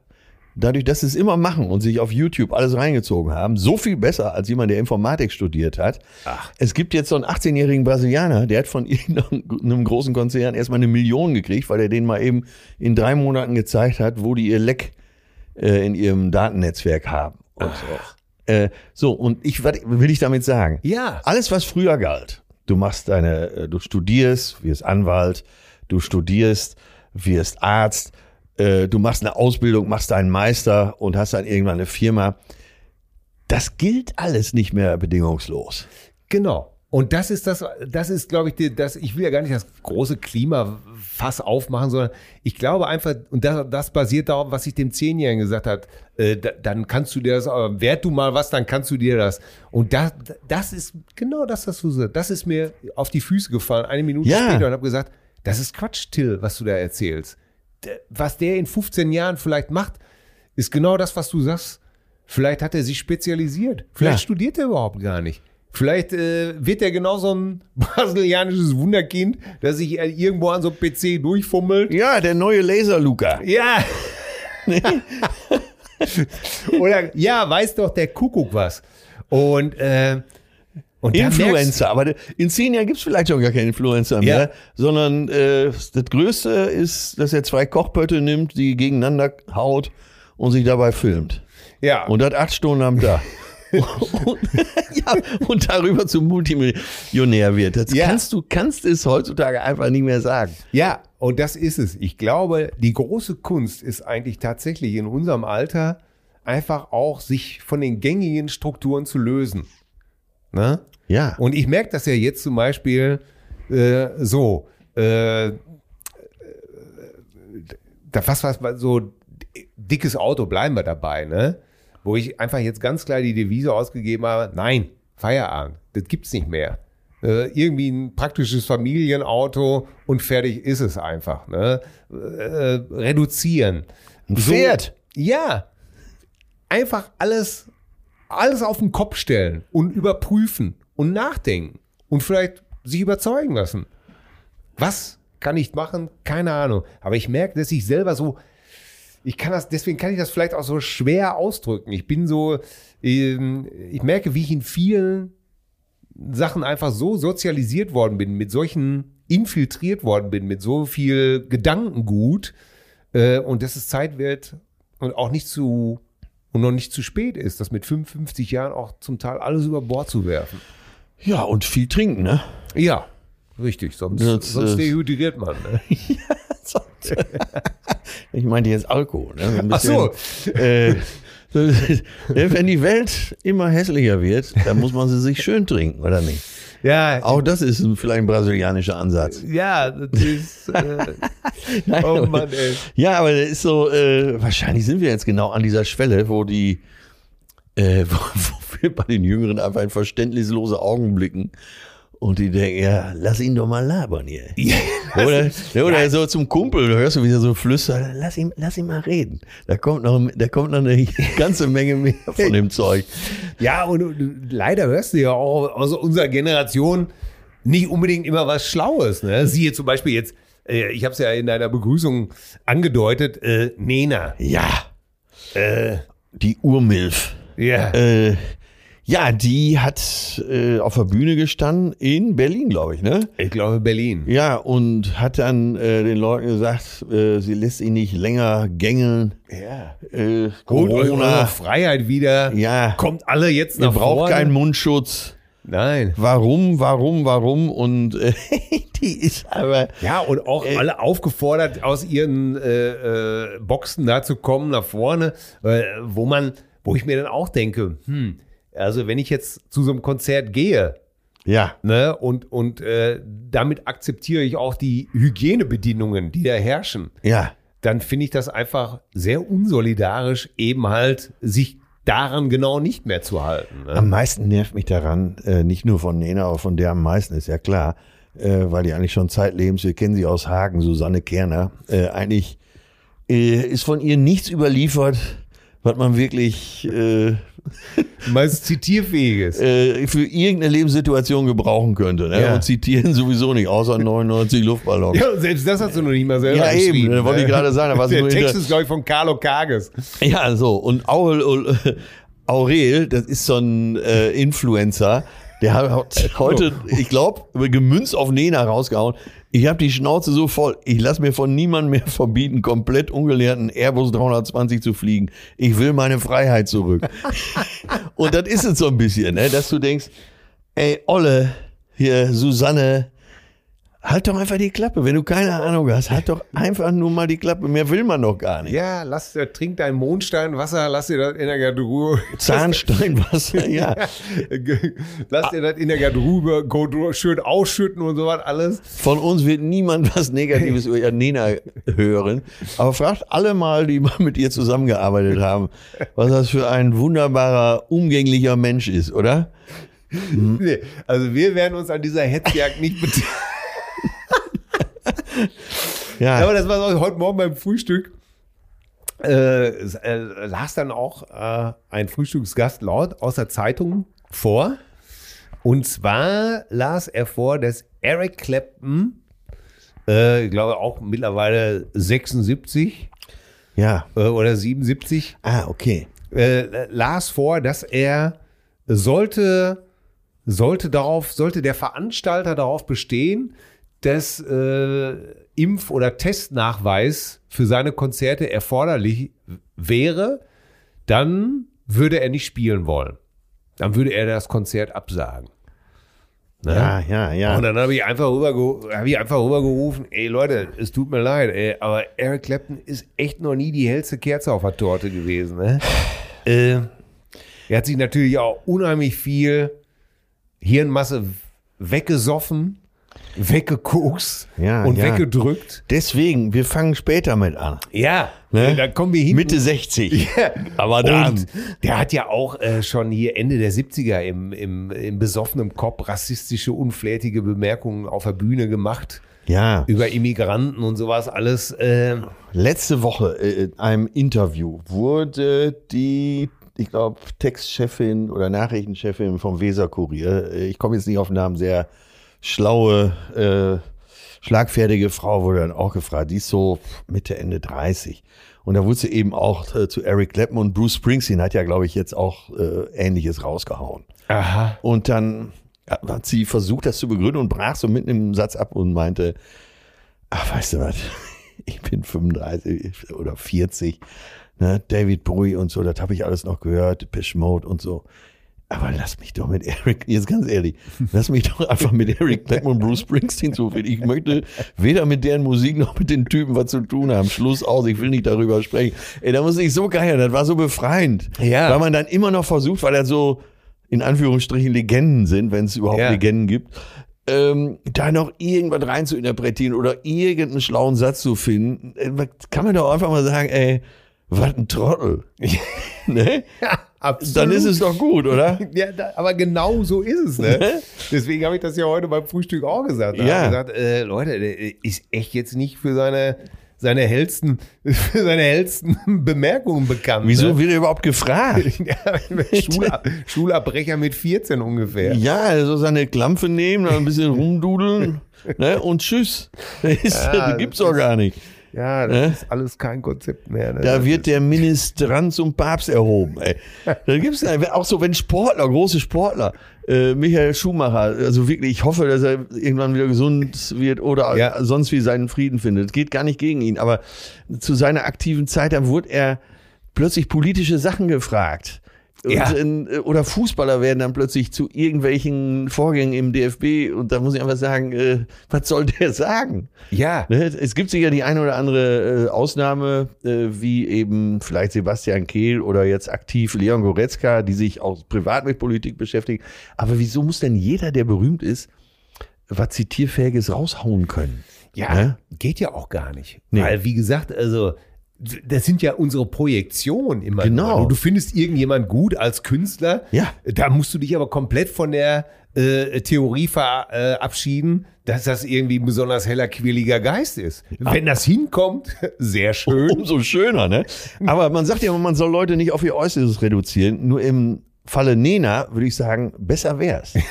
dadurch, dass sie es immer machen und sich auf YouTube alles reingezogen haben, so viel besser als jemand, der Informatik studiert hat. Es gibt jetzt so einen 18-jährigen Brasilianer, der hat von irgendeinem großen Konzern erstmal eine Million gekriegt, weil er denen mal eben in drei Monaten gezeigt hat, wo die ihr Leck äh, in ihrem Datennetzwerk haben. Und so. Äh, so, und ich, was will ich damit sagen? Ja. Alles, was früher galt. Du machst deine, äh, du studierst, wirst Anwalt, du studierst, wirst Arzt, äh, du machst eine Ausbildung, machst deinen Meister und hast dann irgendwann eine Firma. Das gilt alles nicht mehr bedingungslos. Genau. Und das ist das, das ist, glaube ich, die, das, ich will ja gar nicht das große Klimafass aufmachen, sondern ich glaube einfach, und das, das basiert darauf, was ich dem Zehnjährigen gesagt hat, äh, da, dann kannst du dir das, äh, wert du mal was, dann kannst du dir das. Und das, das ist genau das, was du sagst. Das ist mir auf die Füße gefallen, eine Minute Ja. später und habe gesagt, das ist Quatsch, Till, was du da erzählst. Was der in 15 Jahren vielleicht macht, ist genau das, was du sagst. Vielleicht hat er sich spezialisiert. Vielleicht Ja. studiert er überhaupt gar nicht. Vielleicht äh, wird er genau so ein brasilianisches Wunderkind, das sich äh, irgendwo an so einem PC durchfummelt. Ja, der neue Laser Luca. Ja. Oder ja, weiß doch der Kuckuck was. Und, äh, und Influencer, aber in zehn Jahren gibt es vielleicht schon gar keinen Influencer mehr, Ja. sondern äh, das Größte ist, dass er zwei Kochpötte nimmt, die gegeneinander haut und sich dabei filmt. Ja. Und das acht Stunden am Tag. und, ja, und darüber zum Multimillionär wird. Das Ja. kannst du kannst es heutzutage einfach nicht mehr sagen. Ja, und das ist es. Ich glaube, die große Kunst ist eigentlich tatsächlich in unserem Alter einfach auch, sich von den gängigen Strukturen zu lösen. Ne? Ja. Und ich merke das ja jetzt zum Beispiel äh, so, äh, da was was so dickes Auto, bleiben wir dabei, ne? Wo ich einfach jetzt ganz klar die Devise ausgegeben habe, nein, Feierabend, das gibt's nicht mehr. Äh, irgendwie ein praktisches Familienauto und fertig ist es einfach. Ne? Äh, reduzieren. Ein Pferd. Ja. Einfach alles, alles auf den Kopf stellen und überprüfen und nachdenken und vielleicht sich überzeugen lassen. Was kann ich machen? Keine Ahnung. Aber ich merke, dass ich selber so, ich kann das, deswegen kann ich das vielleicht auch so schwer ausdrücken. Ich bin so, ähm, ich merke, wie ich in vielen Sachen einfach so sozialisiert worden bin, mit solchen infiltriert worden bin, mit so viel Gedankengut äh, und dass es Zeit wird und auch nicht zu und noch nicht zu spät ist, das mit 55 Jahren auch zum Teil alles über Bord zu werfen. Ja, und viel trinken, ne? Ja, richtig, sonst, Das, sonst dehydriert man. Ne? Ich meinte jetzt Alkohol. Ne? Ein Ach so. äh, wenn die Welt immer hässlicher wird, dann muss man sie sich schön trinken, oder nicht? Ja, Auch das ist vielleicht ein brasilianischer Ansatz. ja, das ist. Äh, Nein, oh Mann, ey. Ja, aber das ist so, äh, wahrscheinlich sind wir jetzt genau an dieser Schwelle, wo die, äh, wo, wo wir bei den Jüngeren einfach in verständnislose Augen blicken und die denken, ja, lass ihn doch mal labern hier. oder oder so zum Kumpel, du hörst du wieder so flüstern, lass ihn, lass ihn mal reden. Da kommt noch, da kommt noch eine ganze Menge mehr von dem Zeug. Ja, und, und leider hörst du ja auch aus unserer Generation nicht unbedingt immer was Schlaues. Ne? Siehe zum Beispiel jetzt, äh, ich habe es ja in deiner Begrüßung angedeutet, äh, Nena. Ja, Äh, die Urmilf. ja. Äh, ja, die hat äh, auf der Bühne gestanden in Berlin, glaube ich, ne? ich glaube Berlin. Ja, und hat dann äh, den Leuten gesagt, äh, sie lässt ihn nicht länger gängeln. Ja. Äh, Corona, Freiheit wieder. Ja. Kommt alle jetzt ihr nach braucht vorne. keinen Mundschutz. Nein. Warum, warum, warum? Und äh, die ist aber, Ja, und auch Äh. alle aufgefordert, aus ihren äh, äh, Boxen da zu kommen, nach vorne, wo man, wo ich mir dann auch denke, hm, also wenn ich jetzt zu so einem Konzert gehe, ja, ne, und, und äh, damit akzeptiere ich auch die Hygienebedingungen, die da herrschen, ja, dann finde ich das einfach sehr unsolidarisch, eben halt sich daran genau nicht mehr zu halten. Ne? Am meisten nervt mich daran, äh, nicht nur von Nena, aber von der am meisten, ist ja klar, äh, weil die eigentlich schon zeitlebens, wir kennen sie aus Hagen, Susanne Kerner, äh, eigentlich äh, ist von ihr nichts überliefert, was man wirklich äh, Meist zitierfähiges. äh, für irgendeine Lebenssituation gebrauchen könnte. Ne? Ja. Und zitieren sowieso nicht, außer 99 Luftballons. Ja, selbst das hast du noch nicht mal selber Ja, eben, geschrieben, das wollte ne? ich gerade sagen, Der Text ist, glaube ich, von Carlo Kages. Ja, so. Und Aurel, Aurel das ist so ein äh, Influencer, der hat heute, ich glaube, gemünzt auf Nena rausgehauen. Ich habe die Schnauze so voll. Ich lasse mir von niemandem mehr verbieten, komplett ungelernten Airbus 320 zu fliegen. Ich will meine Freiheit zurück. Und das ist es so ein bisschen, ne? dass du denkst, ey, Olle, hier, Susanne, halt doch einfach die Klappe. Wenn du keine Ahnung hast, halt doch einfach nur mal die Klappe. Mehr will man doch gar nicht. Ja, lass, äh, trink dein Mondsteinwasser, lass dir das in der Garderobe. Zahnsteinwasser, ja. lass dir das in der Garderobe schön ausschütten und sowas alles. Von uns wird niemand was Negatives über Janina hören. Aber fragt alle mal, die mal mit ihr zusammengearbeitet haben, was das für ein wunderbarer, umgänglicher Mensch ist, oder? Nee, also wir werden uns an dieser Hetzjagd nicht beteiligen. Ja, Aber das war so heute Morgen beim Frühstück. Äh, äh, las dann auch äh, ein Frühstücksgast laut aus der Zeitung vor. Und zwar las er vor, dass Eric Clapton, äh, ich glaube auch mittlerweile 76 ja. äh, oder 77, Ah, okay. äh, las vor, dass er sollte, sollte darauf, sollte der Veranstalter darauf bestehen, dass äh, Impf- oder Testnachweis für seine Konzerte erforderlich wäre, dann würde er nicht spielen wollen. Dann würde er das Konzert absagen. Ne? Ja, ja, ja. Und dann habe ich einfach rüber, habe ich einfach rübergerufen, ey Leute, es tut mir leid, ey, aber Eric Clapton ist echt noch nie die hellste Kerze auf der Torte gewesen. Ne? äh, er hat sich natürlich auch unheimlich viel Hirnmasse weggesoffen, weggekokst Ja, und ja. weggedrückt. Deswegen, wir fangen später mit an. Ja, Ne? dann kommen wir hin. Mitte 60. Aber dann. Der hat ja auch äh, schon hier Ende der 70er im, im, im besoffenen Kopf rassistische, unflätige Bemerkungen auf der Bühne gemacht Ja. über Immigranten und sowas alles. Äh, Letzte Woche äh, in einem Interview wurde die, ich glaube, Textchefin oder Nachrichtenchefin vom Weser-Kurier, äh, ich komme jetzt nicht auf den Namen, sehr schlaue, äh, schlagfertige Frau wurde dann auch gefragt. Die ist so Mitte, Ende 30. Und da wurde sie eben auch äh, zu Eric Clapton und Bruce Springsteen hat ja, glaube ich, jetzt auch äh, Ähnliches rausgehauen. aha. Und dann hat sie versucht, das zu begründen und brach so mitten im Satz ab und meinte, ach, weißt du was, ich bin 35 oder 40, ne, David Bowie und so, das habe ich alles noch gehört, Pish Mode und so. Aber lass mich doch mit Eric, jetzt ganz ehrlich, lass mich doch einfach mit Eric und Bruce Springsteen zufrieden. Ich möchte weder mit deren Musik noch mit den Typen was zu tun haben. Schluss aus, ich will nicht darüber sprechen. Ey, da muss ich so geil, das war so befreiend. Ja. Weil man dann immer noch versucht, weil er so in Anführungsstrichen Legenden sind, wenn es überhaupt Ja. Legenden gibt, ähm, da noch irgendwas rein zu interpretieren oder irgendeinen schlauen Satz zu finden, äh, kann man doch einfach mal sagen, ey, was ein Trottel. ne? Ja, absolut. Dann ist es doch gut, oder? Ja, da, aber genau so ist es, ne? Ne? Deswegen habe ich das ja heute beim Frühstück auch gesagt. Da Ja. gesagt, äh, Leute, der ist echt jetzt nicht für seine, seine hellsten, seine hellsten Bemerkungen bekannt. Wieso Ne? wird er überhaupt gefragt? Schulab, Schulabbrecher mit 14 ungefähr. Ja, also seine Klampfe nehmen, ein bisschen rumdudeln ne? und tschüss. Das, Ja, das gibt's doch gar nicht. Ja, das Ne? ist alles kein Konzept mehr. Ne? Da Das wird der Ministrant zum Papst erhoben. Ey. Da gibt's auch so, wenn Sportler, große Sportler, äh, Michael Schumacher, also wirklich, ich hoffe, dass er irgendwann wieder gesund wird oder Ja. sonst wie seinen Frieden findet. Geht gar nicht gegen ihn, aber zu seiner aktiven Zeit, da wurde er plötzlich politische Sachen gefragt. Ja. in, oder Fußballer werden dann plötzlich zu irgendwelchen Vorgängen im DFB und da muss ich einfach sagen, äh, was soll der sagen? ja, Ne? Es gibt sicher die eine oder andere äh, Ausnahme, äh, wie eben vielleicht Sebastian Kehl oder jetzt aktiv Leon Goretzka, die sich auch privat mit Politik beschäftigen. Aber wieso muss denn jeder, der berühmt ist, was Zitierfähiges raushauen können? ja, Ne? geht ja auch gar nicht. Nee. Weil, wie gesagt, also das sind ja unsere Projektionen immer. Genau. nur. Du findest irgendjemand gut als Künstler. Ja. Da musst du dich aber komplett von der äh, Theorie verabschieden, dass das irgendwie ein besonders heller, quirliger Geist ist. Wenn das hinkommt, sehr schön. Umso schöner, ne? Aber man sagt ja immer, man soll Leute nicht auf ihr Äußeres reduzieren. Nur im Falle Nena würde ich sagen, besser wär's.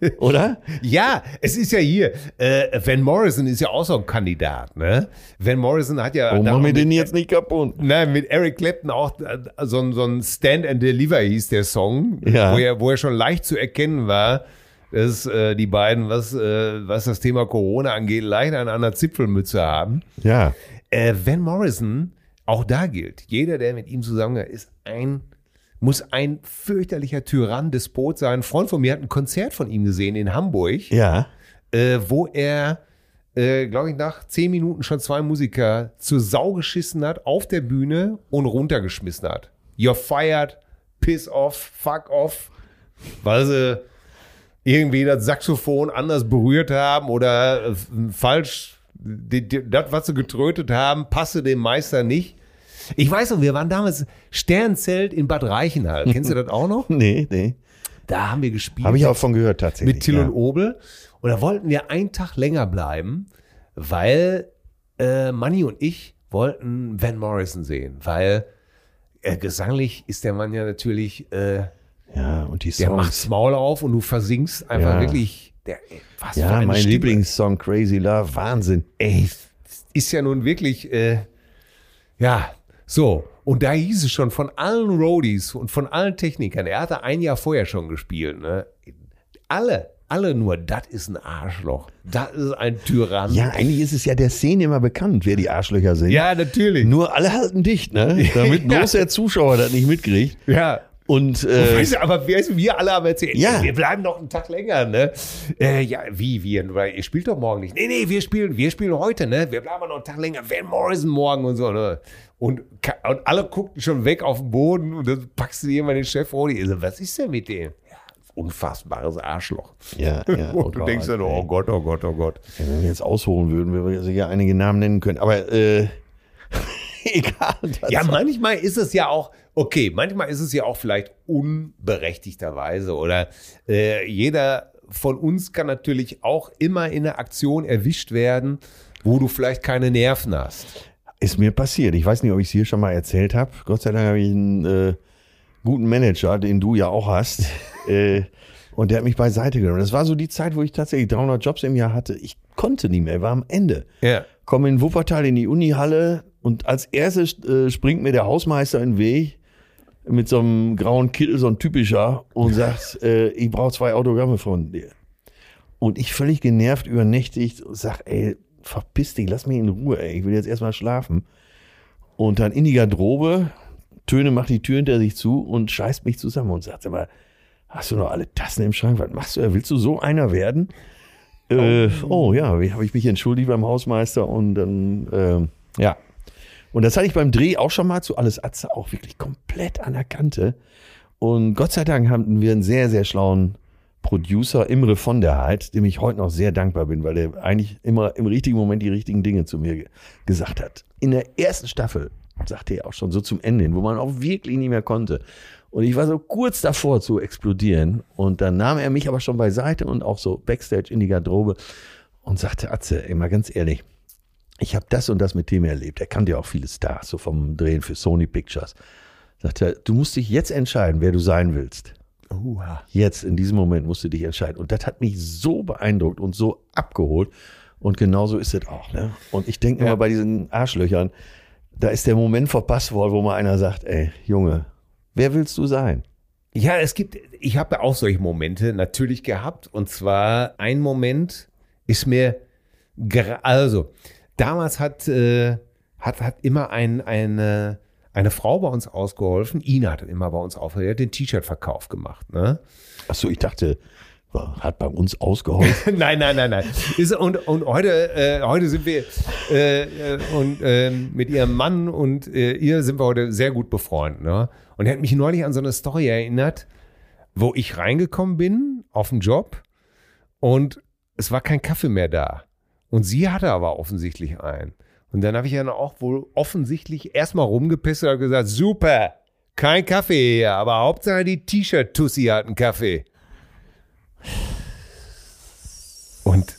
Oder? Ja, es ist ja hier. Äh, Van Morrison ist ja auch so ein Kandidat, ne? Van Morrison hat ja. Machen wir mit- den jetzt nicht kaputt? Nein, mit Eric Clapton auch äh, so, ein- so ein Stand and Deliver hieß der Song, Ja. wo, er, wo er schon leicht zu erkennen war, dass äh, die beiden, was, äh, was das Thema Corona angeht, leicht an einer Zipfelmütze haben. Ja. Äh, Van Morrison, auch da gilt, jeder, der mit ihm zusammengehört, ist ein, muss ein fürchterlicher Tyrann, Despot sein. Ein Freund von mir hat ein Konzert von ihm gesehen in Hamburg Ja. äh, wo er, äh, glaube ich, nach zehn Minuten schon zwei Musiker zur Sau geschissen hat, auf der Bühne und runtergeschmissen hat. You're fired, piss off, fuck off, weil sie irgendwie das Saxophon anders berührt haben oder äh, falsch, das, was sie getrötet haben, passe dem Meister nicht. Ich weiß noch, wir waren damals Sternzelt in Bad Reichenhall. Kennst du das auch noch? Nee, nee. Da haben wir gespielt Habe ich auch von gehört tatsächlich. mit Till ja. und Obel. Und da wollten wir einen Tag länger bleiben, weil äh, Manni und ich wollten Van Morrison sehen, weil äh, gesanglich ist der Mann ja natürlich, äh, Ja, und die der macht's Songs. Maul auf und du versinkst einfach Ja. wirklich. Der, ey, was für Ja, eine mein Stimme. Lieblingssong Crazy Love, Wahnsinn. Ey, ist ja nun wirklich, äh, ja, so. Und da hieß es schon von allen Roadies und von allen Technikern, er hatte ein Jahr vorher schon gespielt, ne? Alle, alle nur, das ist ein Arschloch. Das ist ein Tyrann. Ja, eigentlich ist es ja der Szene immer bekannt, wer die Arschlöcher sind. Ja, natürlich. Nur alle halten dicht, ne? Damit Ja. bloß der Zuschauer das nicht mitkriegt. Ja. Und äh, Weißt du, aber weißt du, wir alle haben erzählt, Ja. wir bleiben noch einen Tag länger, ne? Äh, ja, wie, wir? Weil Ihr spielt doch morgen nicht. Nee, nee, wir spielen, wir spielen heute, ne? Wir bleiben noch einen Tag länger. Van Morrison morgen und so, ne? Und, und alle guckten schon weg auf den Boden und dann packst du jemand den Chef vor die. So, was ist denn mit dem? Ja, unfassbares Arschloch. ja, ja. und du denkst dann, oh Gott, oh Gott, oh Gott. Ja, wenn wir jetzt ausholen würden, würden wir sicher einige Namen nennen können. Aber äh, egal. Ja, manchmal ist es ja auch, okay, manchmal ist es ja auch vielleicht unberechtigterweise oder äh, jeder von uns kann natürlich auch immer in einer Aktion erwischt werden, wo du vielleicht keine Nerven hast. Ist mir passiert. Ich weiß nicht, ob ich es hier schon mal erzählt habe. Gott sei Dank habe ich einen äh, guten Manager, den du ja auch hast. äh, und der hat mich beiseite genommen. Das war so die Zeit, wo ich tatsächlich 300 Jobs im Jahr hatte. Ich konnte nicht mehr, war am Ende. Ja. Komme in Wuppertal in die Unihalle und als erstes äh, springt mir der Hausmeister in den Weg mit so einem grauen Kittel, so ein typischer, und sagt, äh, ich brauche zwei Autogramme von dir. Und ich völlig genervt, übernächtigt, sag, ey, verpiss dich, lass mich in Ruhe, ey, ich will jetzt erstmal schlafen. Und dann in die Garderobe, Töne macht die Tür hinter sich zu und scheißt mich zusammen und sagt, aber hast du noch alle Tassen im Schrank? Was machst du? Willst du so einer werden? Äh, oh ja, wie habe ich mich entschuldigt beim Hausmeister und dann, ähm, ja. Und das hatte ich beim Dreh auch schon mal zu Alles Atze auch wirklich komplett an der Kante. Und Gott sei Dank hatten wir einen sehr, sehr schlauen Producer, Imre von der Heid, dem ich heute noch sehr dankbar bin, weil der eigentlich immer im richtigen Moment die richtigen Dinge zu mir ge gesagt hat. In der ersten Staffel, sagte er auch schon so zum Ende hin, wo man auch wirklich nicht mehr konnte. Und ich war so kurz davor zu explodieren. Und dann nahm er mich aber schon beiseite und auch so backstage in die Garderobe und sagte, Atze, mal ganz ehrlich, ich habe das und das mit dem erlebt. Er kannte ja auch viele Stars, so vom Drehen für Sony Pictures. Sagt er, du musst dich jetzt entscheiden, wer du sein willst. Uha. Jetzt, in diesem Moment, musst du dich entscheiden. Und das hat mich so beeindruckt und so abgeholt. Und genauso ist es auch. Ne? Und ich denke Ja. immer bei diesen Arschlöchern, da ist der Moment verpasst worden, wo mal einer sagt, ey, Junge, wer willst du sein? Ja, es gibt, ich habe auch solche Momente natürlich gehabt. Und zwar ein Moment ist mir, also damals hat, äh, hat, hat immer ein, eine, eine Frau bei uns ausgeholfen. Ina hat immer bei uns aufgehört, die hat den T-Shirt-Verkauf gemacht. Ne? Achso, ich dachte, hat bei uns ausgeholfen. nein, nein, nein, nein. Ist, und, und heute, äh, heute sind wir äh, äh, und ähm, mit ihrem Mann und äh, ihr sind wir heute sehr gut befreundet. Ne? Und er hat mich neulich an so eine Story erinnert, wo ich reingekommen bin auf den Job und es war kein Kaffee mehr da. Und sie hatte aber offensichtlich einen. Und dann habe ich ja auch wohl offensichtlich erstmal rumgepisst und gesagt, super, kein Kaffee hier, aber Hauptsache die T-Shirt-Tussi hat einen Kaffee. Und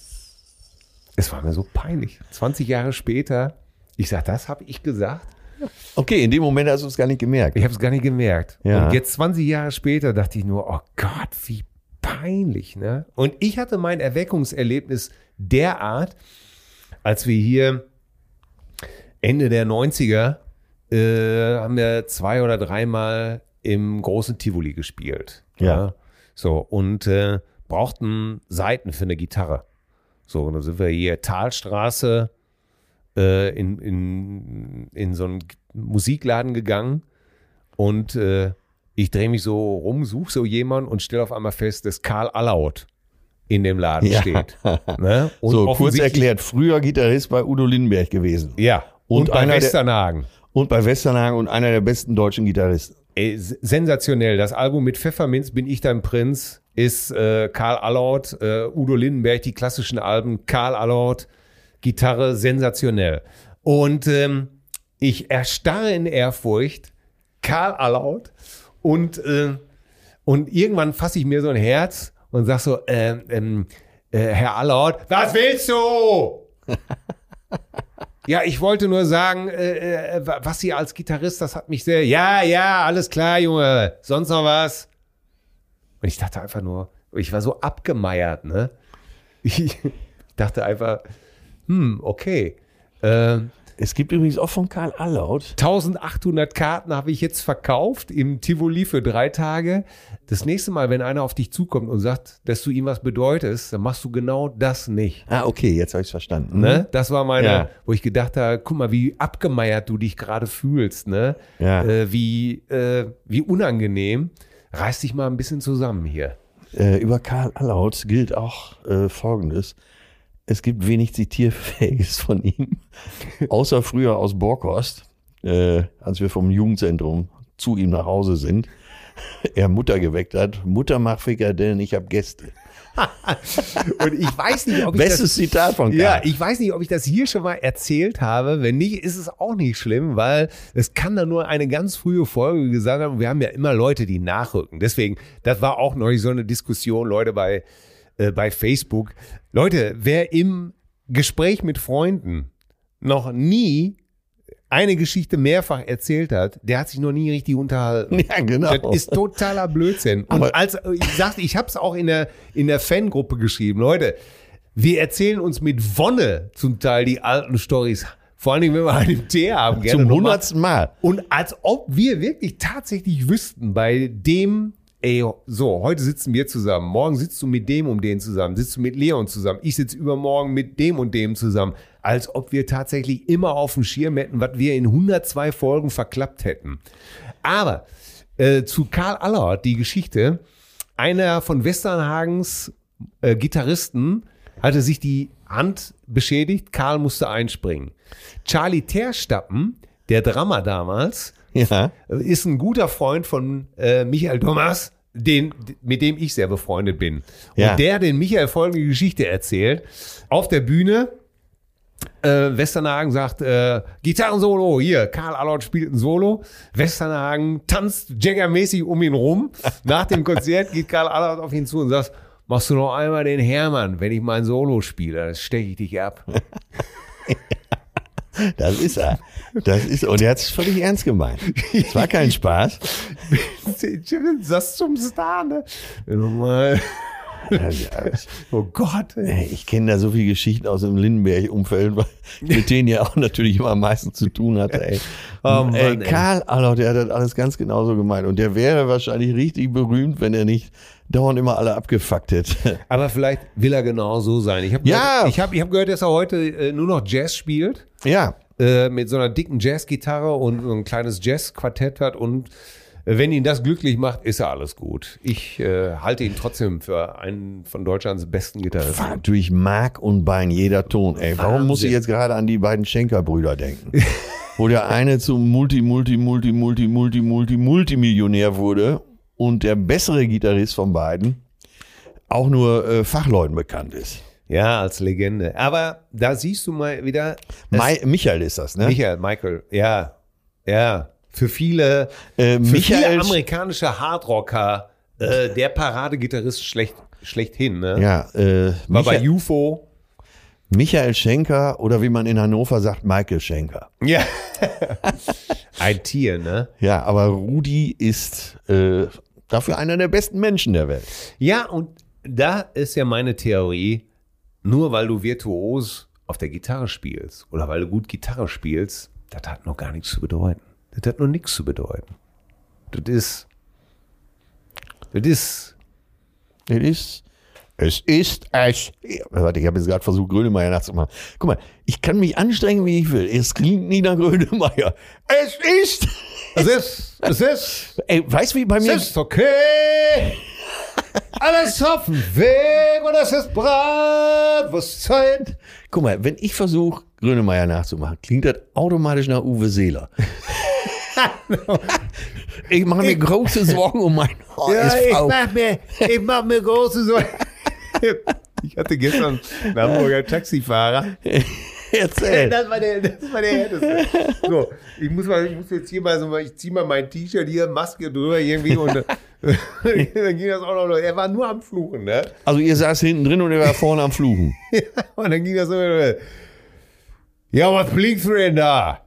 es war mir so peinlich. 20 Jahre später, ich sag, das habe ich gesagt. Okay, in dem Moment hast du es gar nicht gemerkt. Ich habe es gar nicht gemerkt. Ja. Und jetzt 20 Jahre später dachte ich nur, oh Gott, wie peinlich, ne? Und ich hatte mein Erweckungserlebnis derart, als wir hier Ende der 90er äh, haben wir zwei oder dreimal im großen Tivoli gespielt. Ja. So, und äh, brauchten Seiten für eine Gitarre. So, und dann sind wir hier Talstraße äh, in, in, in so einen Musikladen gegangen und äh, ich drehe mich so rum, suche so jemanden und stelle auf einmal fest, dass Karl Allaut in dem Laden Ja. steht. Ne? So, kurz erklärt, früher Gitarrist bei Udo Lindenberg gewesen. Ja. Und Und, bei einer der- Westernhagen. Und bei Westernhagen und einer der besten deutschen Gitarristen. Ey, sensationell. Das Album mit Pfefferminz bin ich dein Prinz ist äh, Karl Allaut, äh, Udo Lindenberg, die klassischen Alben, Karl Allaut, Gitarre, sensationell. Und ähm, ich erstarre in Ehrfurcht, Karl Allaut und, äh, und irgendwann fasse ich mir so ein Herz und sag so, ähm, ähm, äh, Herr Allaut, was willst du? Ja, ich wollte nur sagen, äh, äh, was Sie als Gitarrist, das hat mich sehr. Ja, ja, alles klar, Junge. Sonst noch was? Und ich dachte einfach nur, ich war so abgemeiert, ne? Ich dachte einfach, hm, okay. Ähm, Es gibt übrigens auch von Karl Allaut. 1800 Karten habe ich jetzt verkauft im Tivoli für drei Tage. Das nächste Mal, wenn einer auf dich zukommt und sagt, dass du ihm was bedeutest, dann machst du genau das nicht. Ah, okay, jetzt habe ich es verstanden. Ne? Das war meine, Ja. wo ich gedacht habe, guck mal, wie abgemeiert du dich gerade fühlst, ne? Ja. Äh, wie, äh, wie unangenehm. Reiß dich mal ein bisschen zusammen hier. Äh, über Karl Allaut gilt auch äh, Folgendes. Es gibt wenig Zitierfähiges von ihm, außer früher aus Borkhorst, äh, als wir vom Jugendzentrum zu ihm nach Hause sind. Er Mutter geweckt hat. Mutter macht Frikadellen, ich habe Gäste. Und ich weiß nicht, ob ich Bestes das, Zitat von Karl. ja, ich weiß nicht, ob ich das hier schon mal erzählt habe. Wenn nicht, ist es auch nicht schlimm, weil es kann da nur eine ganz frühe Folge gesagt haben. Wir haben ja immer Leute, die nachrücken. Deswegen, das war auch neulich so eine Diskussion, Leute, bei, äh, bei Facebook. Leute, wer im Gespräch mit Freunden noch nie eine Geschichte mehrfach erzählt hat, der hat sich noch nie richtig unterhalten. Ja, genau. Das ist totaler Blödsinn. Und Aber- als ich sagte, ich habe es auch in der in der Fangruppe geschrieben, Leute. Wir erzählen uns mit Wonne zum Teil die alten Stories. Vor allen Dingen, wenn wir einen Tee haben. Gerne Zum hundertsten Mal. Und als ob wir wirklich tatsächlich wüssten, bei dem, ey, so, heute sitzen wir zusammen, morgen sitzt du mit dem und den zusammen, sitzt du mit Leon zusammen, ich sitze übermorgen mit dem und dem zusammen, als ob wir tatsächlich immer auf dem Schirm hätten, was wir in 102 Folgen verklappt hätten. Aber äh, zu Karl Allard, die Geschichte, einer von Westernhagens äh, Gitarristen hatte sich die Hand beschädigt, Karl musste einspringen. Charlie Terstappen, der Drummer damals, Ja. ist ein guter Freund von äh, Michael Thomas, den, mit dem ich sehr befreundet bin. Und Ja. der den Michael folgende Geschichte erzählt. Auf der Bühne, äh, Westernhagen sagt, äh, Gitarrensolo, hier, Karl Allard spielt ein Solo. Westernhagen tanzt Jagger-mäßig um ihn rum. Nach dem Konzert geht Karl Allard auf ihn zu und sagt, machst du noch einmal den Hermann, wenn ich mein Solo spiele, dann steche ich dich ab. Das ist er. Das ist, und er hat es völlig ernst gemeint. Es war kein Spaß. das zum Star, ne? Nochmal. Oh Gott, ey. Ich kenne da so viele Geschichten aus dem Lindenberg-Umfeld, mit denen ja auch natürlich immer am meisten zu tun hatte. Ey. Oh Mann, ey. Karl Aller, der hat das alles ganz genauso gemeint. Und der wäre wahrscheinlich richtig berühmt, wenn er nicht dauernd immer alle abgefuckt hätte. Aber vielleicht will er genau so sein. Ich habe Ja. gehört, ich hab, ich hab gehört, dass er heute äh, nur noch Jazz spielt. ja, Äh, mit so einer dicken Jazzgitarre und so ein kleines Jazzquartett hat. Und wenn ihn das glücklich macht, ist er alles gut. Ich äh, halte ihn trotzdem für einen von Deutschlands besten war Gitarristen. natürlich Mark und Bein, jeder Ton. Ey, warum Wahnsinn. muss ich jetzt gerade an die beiden Schenker-Brüder denken? Wo der eine zum Multi, Multi, Multi, Multi, Multi, Multi, Multimillionär wurde und der bessere Gitarrist von beiden auch nur äh, Fachleuten bekannt ist. Ja, als Legende. Aber da siehst du mal wieder. Michael ist das, ne? Michael, Michael, ja. Ja. Für viele, Äh, für Michael- viele amerikanische Hardrocker äh, der Paradegitarrist schlecht, schlechthin. Ne? Ja, äh, War bei Michael, UFO. Michael Schenker oder wie man in Hannover sagt, Michael Schenker. Ja. Ein Tier, ne? Ja, aber Rudi ist äh, dafür einer der besten Menschen der Welt. Ja, und da ist ja meine Theorie, nur weil du virtuos auf der Gitarre spielst oder weil du gut Gitarre spielst, das hat noch gar nichts zu bedeuten. Das hat noch nichts zu bedeuten. Das ist, das ist, Es ist, es ist, es, warte, ich habe jetzt gerade versucht, Grönemeyer nachzumachen. Guck mal, ich kann mich anstrengen, wie ich will. Es klingt nie nach Grönemeyer. Es ist, es ist, es ist, ey, weißt du, wie bei es mir, ist okay. Alles auf dem Weg und es ist Bratwurstzeit. guck mal, wenn ich versuche, Grönemeyer nachzumachen, klingt das automatisch nach Uwe Seeler. ich mache mir große Sorgen um mein HSV. mir, ich mach mir große Sorgen. Ich hatte gestern einen Hamburger Taxifahrer. Erzähl. Das war der, das war der härteste. So, ich muss mal, ich muss jetzt hier mal so, ich zieh mal mein T-Shirt hier, Maske drüber irgendwie und dann ging das auch noch, er war nur am Fluchen, ne? Also ihr saß hinten drin und er war vorne am Fluchen. Und dann ging das so, ja, was blinkst du denn da?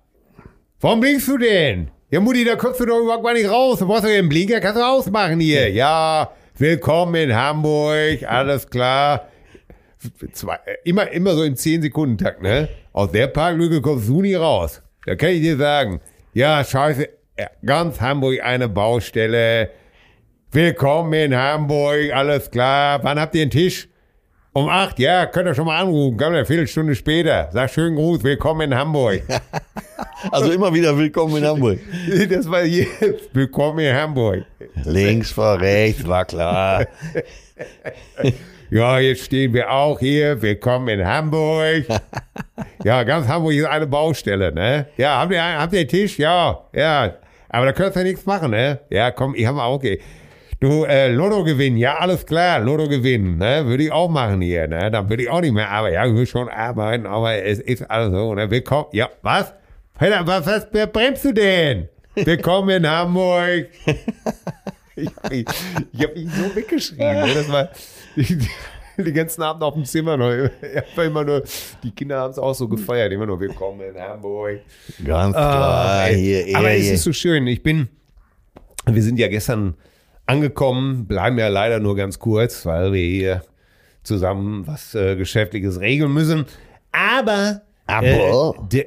Warum blinkst du denn? Ja, Mutti, da kommst du doch überhaupt gar nicht raus. Du brauchst doch den Blinker, kannst du ausmachen hier. Ja, willkommen in Hamburg, alles klar. Zwei, äh, immer, immer so im 10-Sekunden-Takt, ne? Aus der Parklücke kommst du nie raus. Da kann ich dir sagen. Ja, scheiße, ja, ganz Hamburg eine Baustelle. Willkommen in Hamburg, alles klar. Wann habt ihr einen Tisch? Um acht, ja, könnt ihr schon mal anrufen. Kommt eine Viertelstunde später. Sag schönen Gruß, willkommen in Hamburg. Also immer wieder willkommen in Hamburg. das war hier. Willkommen in Hamburg. Links vor rechts, war klar. Ja, jetzt stehen wir auch hier. Willkommen in Hamburg. Ja, ganz Hamburg ist eine Baustelle, ne? Ja, habt ihr, habt ihr einen Tisch? Ja, ja. Aber da könnt ihr nichts machen, ne? Ja, komm, ich habe auch, okay. Du, äh, Lotto gewinnen, ja, alles klar, Lotto gewinnen, ne? Würde ich auch machen hier, ne? Dann würde ich auch nicht mehr arbeiten. Ja, ich will schon arbeiten, aber es ist alles so, ne? Willkommen, ja, was? Peter, was, was, wer bremst du denn? Willkommen in Hamburg. Ich habe ihn, ich hab ihn so weggeschrieben. Ne? Das war die, die ganzen Abend auf dem Zimmer noch. Einfach immer nur, die Kinder haben es auch so gefeiert. Immer nur willkommen in Hamburg. Ganz klar. ey. hier, Aber hier, es hier. ist so schön. Ich bin, wir sind ja gestern angekommen, bleiben ja leider nur ganz kurz, weil wir hier zusammen was äh, Geschäftliches regeln müssen. Aber, Aber? Äh, der,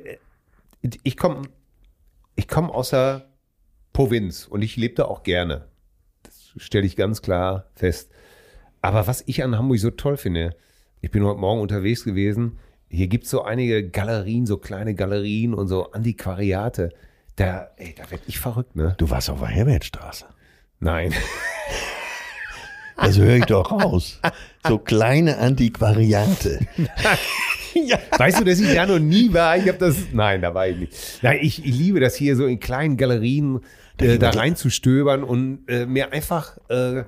ich komme ich komm aus der Provinz und ich lebe da auch gerne. Das stelle ich ganz klar fest. Aber was ich an Hamburg so toll finde, ich bin heute Morgen unterwegs gewesen, hier gibt es so einige Galerien, so kleine Galerien und so Antiquariate. Da, ey, da werd ich verrückt, ne? Du warst auf der Herbertstraße. Nein. Das höre ich doch raus. So kleine Antiquariate. Weißt du, dass ich da noch nie war? Ich habe das. Nein, da war ich nicht. Nein, ich, ich liebe das hier so in kleinen Galerien äh, da reinzustöbern und äh, mir einfach äh,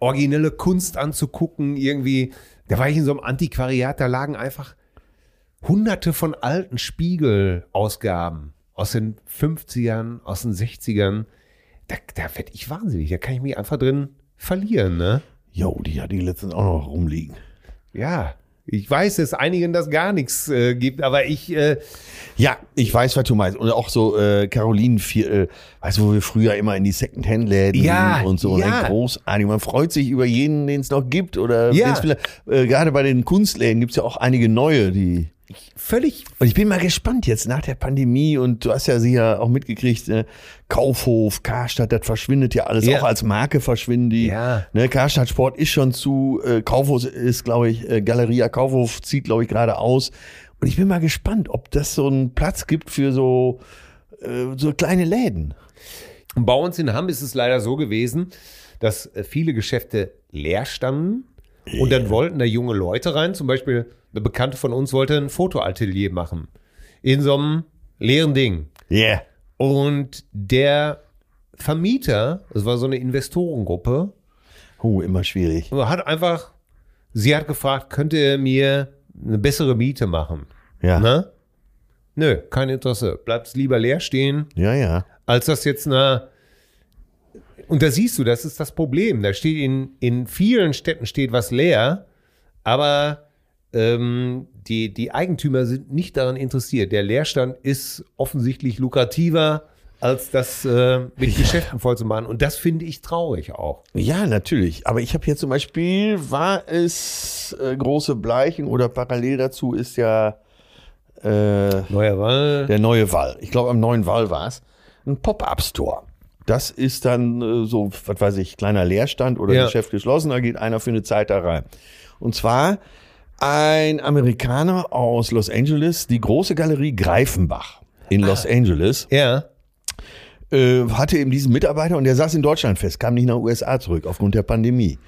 originelle Kunst anzugucken. Irgendwie, da war ich in so einem Antiquariat, da lagen einfach hunderte von alten Spiegelausgaben aus den 50ern, aus den 60ern. Da, da werde ich wahnsinnig. Da kann ich mich einfach drin verlieren, ne? Jo, die hat die letztens auch noch rumliegen. Ja. Ich weiß, dass einigen das gar nichts äh, gibt, aber ich, äh, Ja, ich weiß, was du meinst. Und auch so äh, Caroline, äh, weißt du, wo wir früher immer in die Secondhand-Läden Ja, und so. ja. Und großartig. Man freut sich über jeden, den es noch gibt. Oder Ja. äh, gerade bei den Kunstläden gibt es ja auch einige neue, die. Völlig Und ich bin mal gespannt jetzt nach der Pandemie und du hast ja sicher auch mitgekriegt, ne? Kaufhof, Karstadt, das verschwindet ja alles. Ja. Auch als Marke verschwinden die. Ja. Ne, Karstadt Sport ist schon zu, äh, Kaufhof ist, glaube ich, äh, Galeria Kaufhof zieht, glaube ich, gerade aus. Und ich bin mal gespannt, ob das so einen Platz gibt für so, äh, so kleine Läden. Und bei uns in Hamm ist es leider so gewesen, dass äh, viele Geschäfte leer standen und dann wollten da junge Leute rein. Zum Beispiel eine Bekannte von uns wollte ein Fotoatelier machen in so einem leeren Ding. Yeah. Und der Vermieter, das war so eine Investorengruppe, Oh, immer schwierig. hat einfach sie hat gefragt, könnte er mir eine bessere Miete machen? Ja. Ne? Nö, kein Interesse. Bleibt lieber leer stehen, Ja, ja. als das jetzt eine. Und da siehst du, das ist das Problem. Da steht in, in vielen Städten steht was leer, aber ähm, die, die Eigentümer sind nicht daran interessiert. Der Leerstand ist offensichtlich lukrativer, als das äh, mit Geschäften voll zu machen. Und das finde ich traurig auch. Ja, natürlich. Aber ich habe hier zum Beispiel, war es äh, große Bleichen oder parallel dazu ist ja äh, Neuer Wall. der neue Wall. Ich glaube, am neuen Wall war es. Ein Pop-Up-Store. Das ist dann äh, so, was weiß ich, kleiner Leerstand oder Ja. Geschäft geschlossen, da geht einer für eine Zeit da rein. Und zwar ein Amerikaner aus Los Angeles, die große Galerie Greifenbach in Los Angeles, Ja. äh, hatte eben diesen Mitarbeiter und der saß in Deutschland fest, kam nicht nach den USA zurück aufgrund der Pandemie.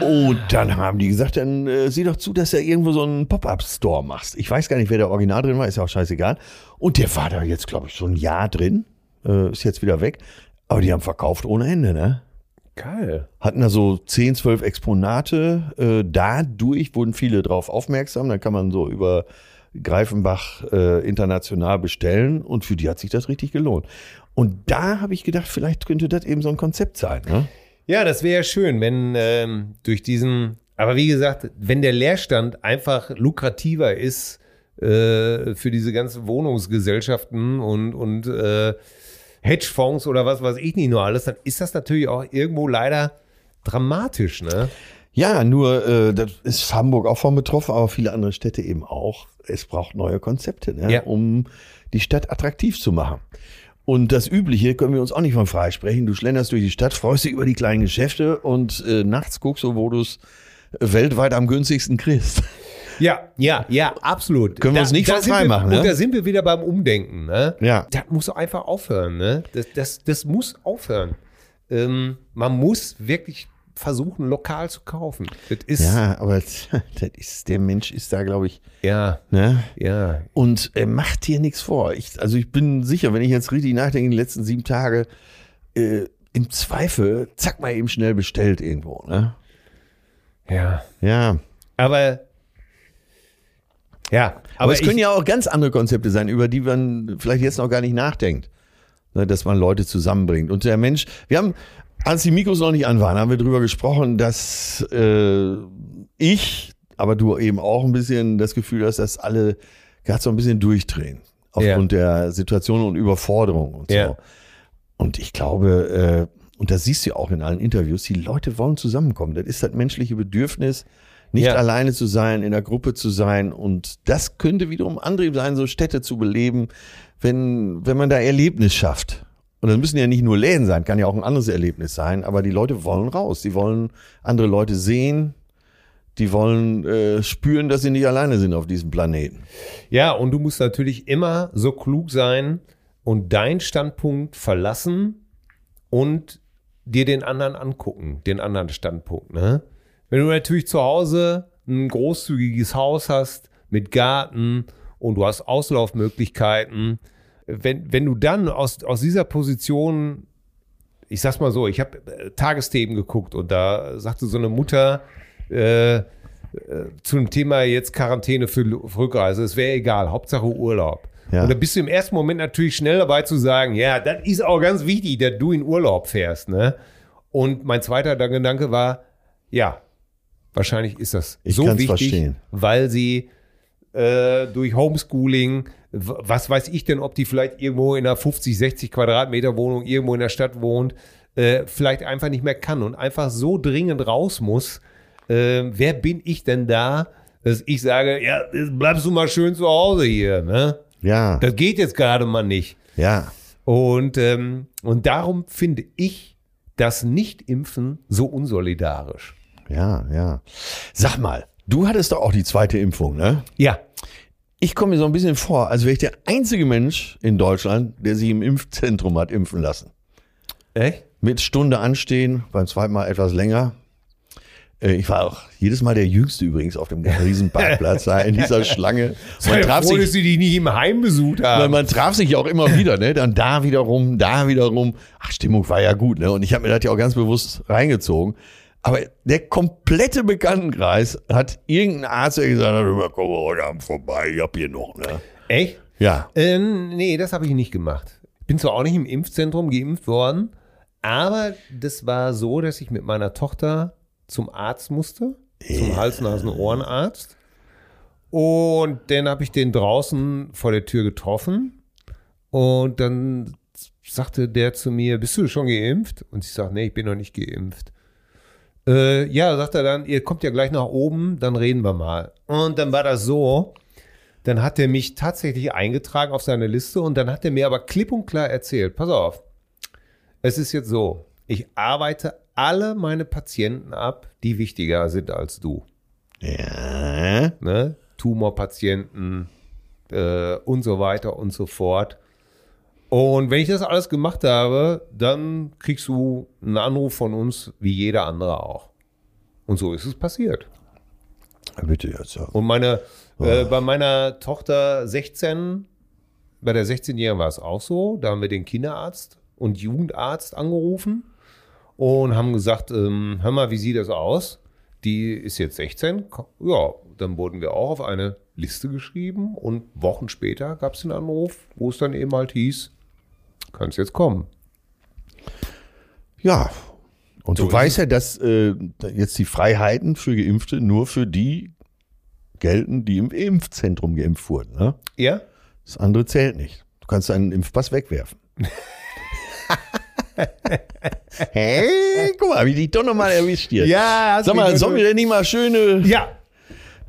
Und dann haben die gesagt, dann äh, sieh doch zu, dass er irgendwo so einen Pop-Up-Store machst. Ich weiß gar nicht, wer der Original drin war, ist ja auch scheißegal. Und der war da jetzt, glaube ich, so ein Jahr drin, äh, ist jetzt wieder weg. Aber die haben verkauft ohne Ende, ne? Geil. Hatten da so 10, 12 Exponate. Äh, dadurch wurden viele drauf aufmerksam. Dann kann man so über Greifenbach äh, international bestellen. Und für die hat sich das richtig gelohnt. Und da habe ich gedacht, vielleicht könnte das eben so ein Konzept sein. Ne? Ja, das wäre schön, wenn ähm, durch diesen, aber wie gesagt, wenn der Leerstand einfach lukrativer ist äh, für diese ganzen Wohnungsgesellschaften und, und äh, Hedgefonds oder was weiß ich nicht nur alles, dann ist das natürlich auch irgendwo leider dramatisch, ne? Ja, nur äh, das ist Hamburg auch von betroffen, aber viele andere Städte eben auch. Es braucht neue Konzepte, ne? Ja. um die Stadt attraktiv zu machen. Und das Übliche können wir uns auch nicht von freisprechen. Du schlenderst durch die Stadt, freust dich über die kleinen Geschäfte und äh, nachts guckst du, wo du es weltweit am günstigsten kriegst. Ja, ja, ja, absolut. Können wir uns nicht von frei wir, machen, Und ne? da sind wir wieder beim Umdenken, ne? Ja. Das muss einfach aufhören, ne? Das, das, das muss aufhören. Ähm, man muss wirklich versuchen, lokal zu kaufen. Das ist, Ja, aber das ist, der Mensch ist da, glaube ich, ja, ne? ja. Und er macht dir nichts vor. Ich, also ich bin sicher, wenn ich jetzt richtig nachdenke, die letzten sieben Tage, äh, im Zweifel, zack, mal eben schnell bestellt irgendwo, ne? Ja. Ja. Aber ja, aber, Aber, es können ja auch ganz andere Konzepte sein, über die man vielleicht jetzt noch gar nicht nachdenkt. Ne, dass man Leute zusammenbringt. Und der Mensch, wir haben, als die Mikros noch nicht an waren, haben wir drüber gesprochen, dass äh, ich, aber du eben auch ein bisschen das Gefühl hast, dass alle gerade so ein bisschen durchdrehen. Aufgrund der Situation und Überforderung und so. Ja. Und ich glaube, äh, und das siehst du ja auch in allen Interviews, die Leute wollen zusammenkommen. Das ist das menschliche Bedürfnis, nicht Ja. alleine zu sein, in der Gruppe zu sein. Und das könnte wiederum Antrieb sein, so Städte zu beleben, wenn, wenn man da Erlebnis schafft. Und das müssen ja nicht nur Läden sein, kann ja auch ein anderes Erlebnis sein, aber die Leute wollen raus. Die wollen andere Leute sehen. Die wollen äh, spüren, dass sie nicht alleine sind auf diesem Planeten. ja, und du musst natürlich immer so klug sein und deinen Standpunkt verlassen und dir den anderen angucken, den anderen Standpunkt. Ne? Wenn du natürlich zu Hause ein großzügiges Haus hast mit Garten und du hast Auslaufmöglichkeiten, wenn, wenn du dann aus, aus dieser Position ich sag's mal so, ich habe äh, Tagesthemen geguckt und da sagte so eine Mutter äh, äh, zu dem Thema jetzt Quarantäne für, für Rückreise, es wäre egal, Hauptsache Urlaub. Ja. Und da bist du im ersten Moment natürlich schnell dabei zu sagen, ja, das ist auch ganz wichtig, dass du in Urlaub fährst. Ne? Und mein zweiter Gedanke war, ja, wahrscheinlich ist das Ich so wichtig, verstehen. weil sie äh, durch Homeschooling, was weiß ich denn, ob die vielleicht irgendwo in einer 50, 60 Quadratmeter Wohnung irgendwo in der Stadt wohnt, äh, vielleicht einfach nicht mehr kann und einfach so dringend raus muss. Äh, wer bin ich denn da, dass ich sage, ja, bleibst du mal schön zu Hause hier, ne? Ja, Das geht jetzt gerade mal nicht. ja. Und, ähm, und darum finde ich das Nicht-Impfen so unsolidarisch. Ja, ja. Sag mal, du hattest doch auch die zweite Impfung, ne? Ja. Ich komme mir so ein bisschen vor, als wäre ich der einzige Mensch in Deutschland, der sich im Impfzentrum hat impfen lassen. Echt? Mit Stunde anstehen, beim zweiten Mal etwas länger. Äh, Ich war auch jedes Mal der Jüngste übrigens auf dem Riesenparkplatz da in dieser Schlange. Man traf, froh, dass sich, sie die nicht im Heim besucht haben. man traf sich ja auch immer wieder, ne? Dann da wiederum, da wiederum. Ach, Stimmung war ja gut, ne? Und ich habe mir das ja auch ganz bewusst reingezogen. Aber der komplette Bekanntenkreis hat irgendein Arzt, der gesagt hat, "Immer, komm heute Abend vorbei, ich hab hier noch, ne? Echt? Ja. Ähm, nee, das habe ich nicht gemacht. Bin zwar auch nicht im Impfzentrum geimpft worden, aber das war so, dass ich mit meiner Tochter zum Arzt musste, zum Hals-Nasen-Ohrenarzt. Und dann habe ich den draußen vor der Tür getroffen. Und dann sagte der zu mir, bist du schon geimpft? Und ich sage, nee, ich bin noch nicht geimpft. Äh, ja, sagt er dann, ihr kommt ja gleich nach oben, dann reden wir mal. Und dann war das so, dann hat er mich tatsächlich eingetragen auf seine Liste und dann hat er mir aber klipp und klar erzählt, pass auf, es ist jetzt so, ich arbeite alle meine Patienten ab, die wichtiger sind als du. Ja. Ne? Tumorpatienten äh, und so weiter und so fort. Und wenn ich das alles gemacht habe, dann kriegst du einen Anruf von uns, wie jeder andere auch. Und so ist es passiert. Bitte jetzt. Ja. Und meine, äh, bei meiner Tochter 16, bei der 16-Jährigen war es auch so. Da haben wir den Kinderarzt und Jugendarzt angerufen und haben gesagt, ähm, hör mal, wie sieht das aus? Die ist jetzt 16. Ko- Ja, dann wurden wir auch auf eine Liste geschrieben und Wochen später gab es den Anruf, wo es dann eben halt hieß, kannst jetzt kommen. Ja. Und So du weißt ja, dass äh, jetzt die Freiheiten für Geimpfte nur für die gelten, die im Impfzentrum geimpft wurden. Ne? Ja? Das andere zählt nicht. Du kannst deinen Impfpass wegwerfen. hey, guck mal, hab ich dich doch nochmal erwischt hier. Ja, hast Sag mal, sollen wir denn nicht mal schöne. Ja,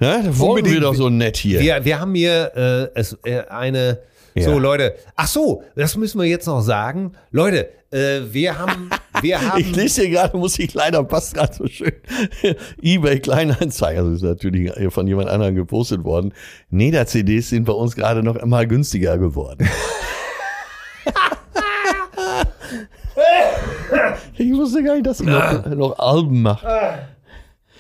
Ne? Da wir doch so nett hier. Wir, wir haben hier äh, es, äh, eine. Ja. So, Leute. Ach so, das müssen wir jetzt noch sagen. Leute, äh, wir haben. Wir haben Ich lese hier gerade, muss ich leider, passt gerade so schön. eBay Kleinanzeigen, also ist natürlich von jemand anderem gepostet worden. Neder-CDs sind bei uns gerade noch einmal günstiger geworden. ich wusste gar nicht, dass sie noch, noch Alben macht.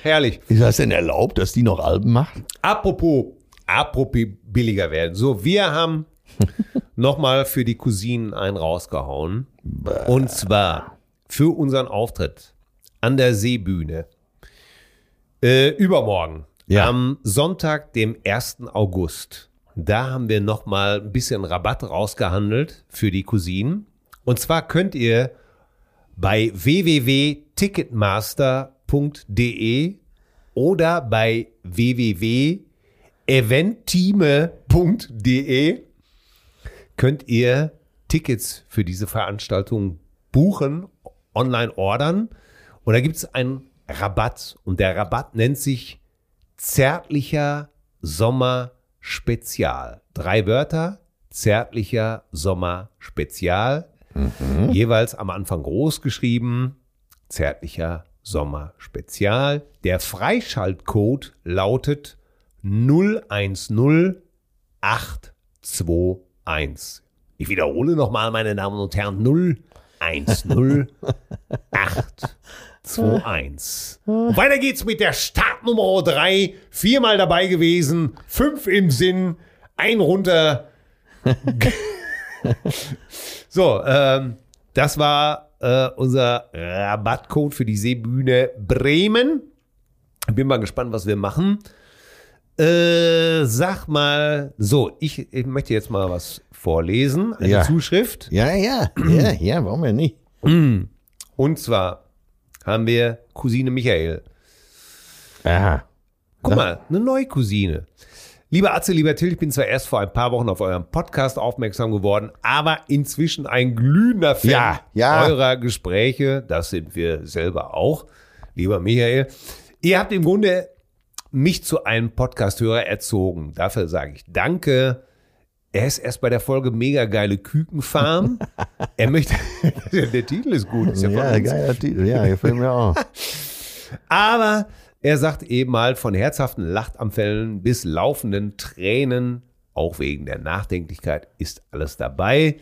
herrlich. Ist das denn erlaubt, dass die noch Alben macht? Apropos, apropos billiger werden. So, wir haben nochmal für die Cousinen einen rausgehauen. Und zwar für unseren Auftritt an der Seebühne. Äh, übermorgen. Ja. Am Sonntag, dem 1. August. Da haben wir nochmal ein bisschen Rabatt rausgehandelt für die Cousinen. Und zwar könnt ihr bei www.ticketmaster.de oder bei www.eventtime.de könnt ihr Tickets für diese Veranstaltung buchen, online ordern. Und da gibt es einen Rabatt. Und der Rabatt nennt sich Zärtlicher Sommer Spezial. Drei Wörter. Zärtlicher Sommer Spezial. Jeweils am Anfang groß geschrieben. Zärtlicher Sommer Spezial. Der Freischaltcode lautet 010821. Ich wiederhole nochmal, meine Damen und Herren, 010821. Und weiter geht's mit der Startnummer 3. Viermal dabei gewesen, fünf im Sinn, ein runter. so, ähm, das war äh, unser Rabattcode für die Seebühne Bremen. Bin mal gespannt, was wir machen. Äh, sag mal, so, ich, ich möchte jetzt mal was vorlesen, eine Ja. Zuschrift. Ja, ja, ja, ja, warum denn nicht? Und zwar haben wir Cousine Michael. Aha. Guck mal, eine neue Cousine. Lieber Atze, lieber Till, ich bin zwar erst vor ein paar Wochen auf eurem Podcast aufmerksam geworden, aber inzwischen ein glühender Fan Ja, ja. eurer Gespräche. Das sind wir selber auch. Lieber Michael, ihr habt im Grunde mich zu einem Podcast-Hörer erzogen. Dafür sage ich Danke. Er ist erst bei der Folge Mega geile Kükenfarm. er möchte, der Titel ist gut, ist ja, Ja, geiler Titel, ja, gefällt mir auch. Aber er sagt eben halt von herzhaften Lachtanfällen bis laufenden Tränen, auch wegen der Nachdenklichkeit, ist alles dabei.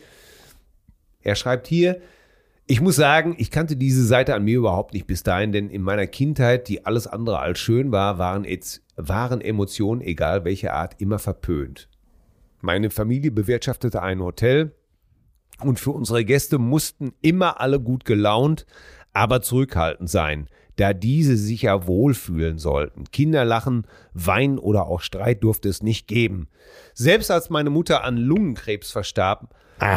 Er schreibt hier, ich muss sagen, ich kannte diese Seite an mir überhaupt nicht bis dahin, denn in meiner Kindheit, die alles andere als schön war, waren, waren Emotionen, egal welcher Art, immer verpönt. Meine Familie bewirtschaftete ein Hotel und für unsere Gäste mussten immer alle gut gelaunt, aber zurückhaltend sein. da diese sich ja wohlfühlen sollten. Kinderlachen, Wein oder auch Streit durfte es nicht geben. Selbst als meine Mutter an Lungenkrebs verstarb,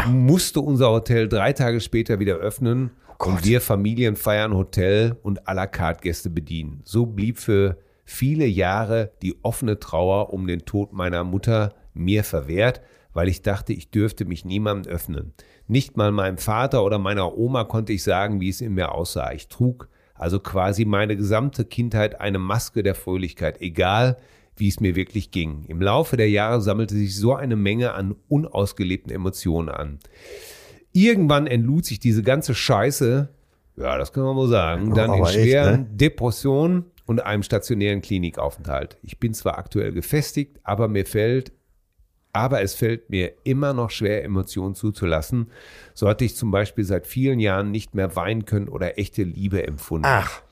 musste unser Hotel drei Tage später wieder öffnen und wir Familienfeiern, Hotel und à la carte Gäste bedienen. So blieb für viele Jahre die offene Trauer um den Tod meiner Mutter mir verwehrt, weil ich dachte, ich dürfte mich niemandem öffnen. Nicht mal meinem Vater oder meiner Oma konnte ich sagen, wie es in mir aussah. Ich trug also quasi meine gesamte Kindheit eine Maske der Fröhlichkeit, egal wie es mir wirklich ging. Im Laufe der Jahre sammelte sich so eine Menge an unausgelebten Emotionen an. Irgendwann entlud sich diese ganze Scheiße, ja, das kann man wohl sagen, dann in aber echt, schweren ne? Depressionen und einem stationären Klinikaufenthalt. Ich bin zwar aktuell gefestigt, aber mir fällt aber es fällt mir immer noch schwer, Emotionen zuzulassen. So hatte ich zum Beispiel seit vielen Jahren nicht mehr weinen können oder echte Liebe empfunden. Ach,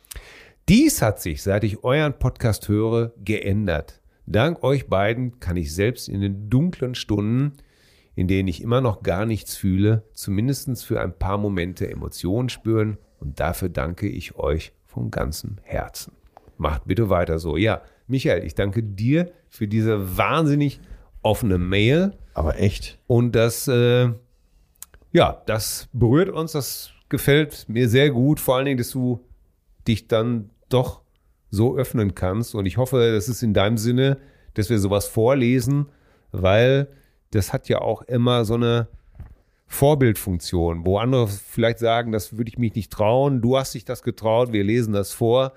Dies hat sich, seit ich euren Podcast höre, geändert. Dank euch beiden kann ich selbst in den dunklen Stunden, in denen ich immer noch gar nichts fühle, zumindest für ein paar Momente Emotionen spüren und dafür danke ich euch von ganzem Herzen. Macht bitte weiter so. Ja, Michael, ich danke dir für diese wahnsinnig offene Mail. aber echt. Und das, äh, ja, das berührt uns, das gefällt mir sehr gut. Vor allen Dingen, dass du dich dann doch so öffnen kannst. Und ich hoffe, das ist in deinem Sinne, dass wir sowas vorlesen, weil das hat ja auch immer so eine Vorbildfunktion, wo andere vielleicht sagen, das würde ich mich nicht trauen. Du hast dich das getraut, wir lesen das vor.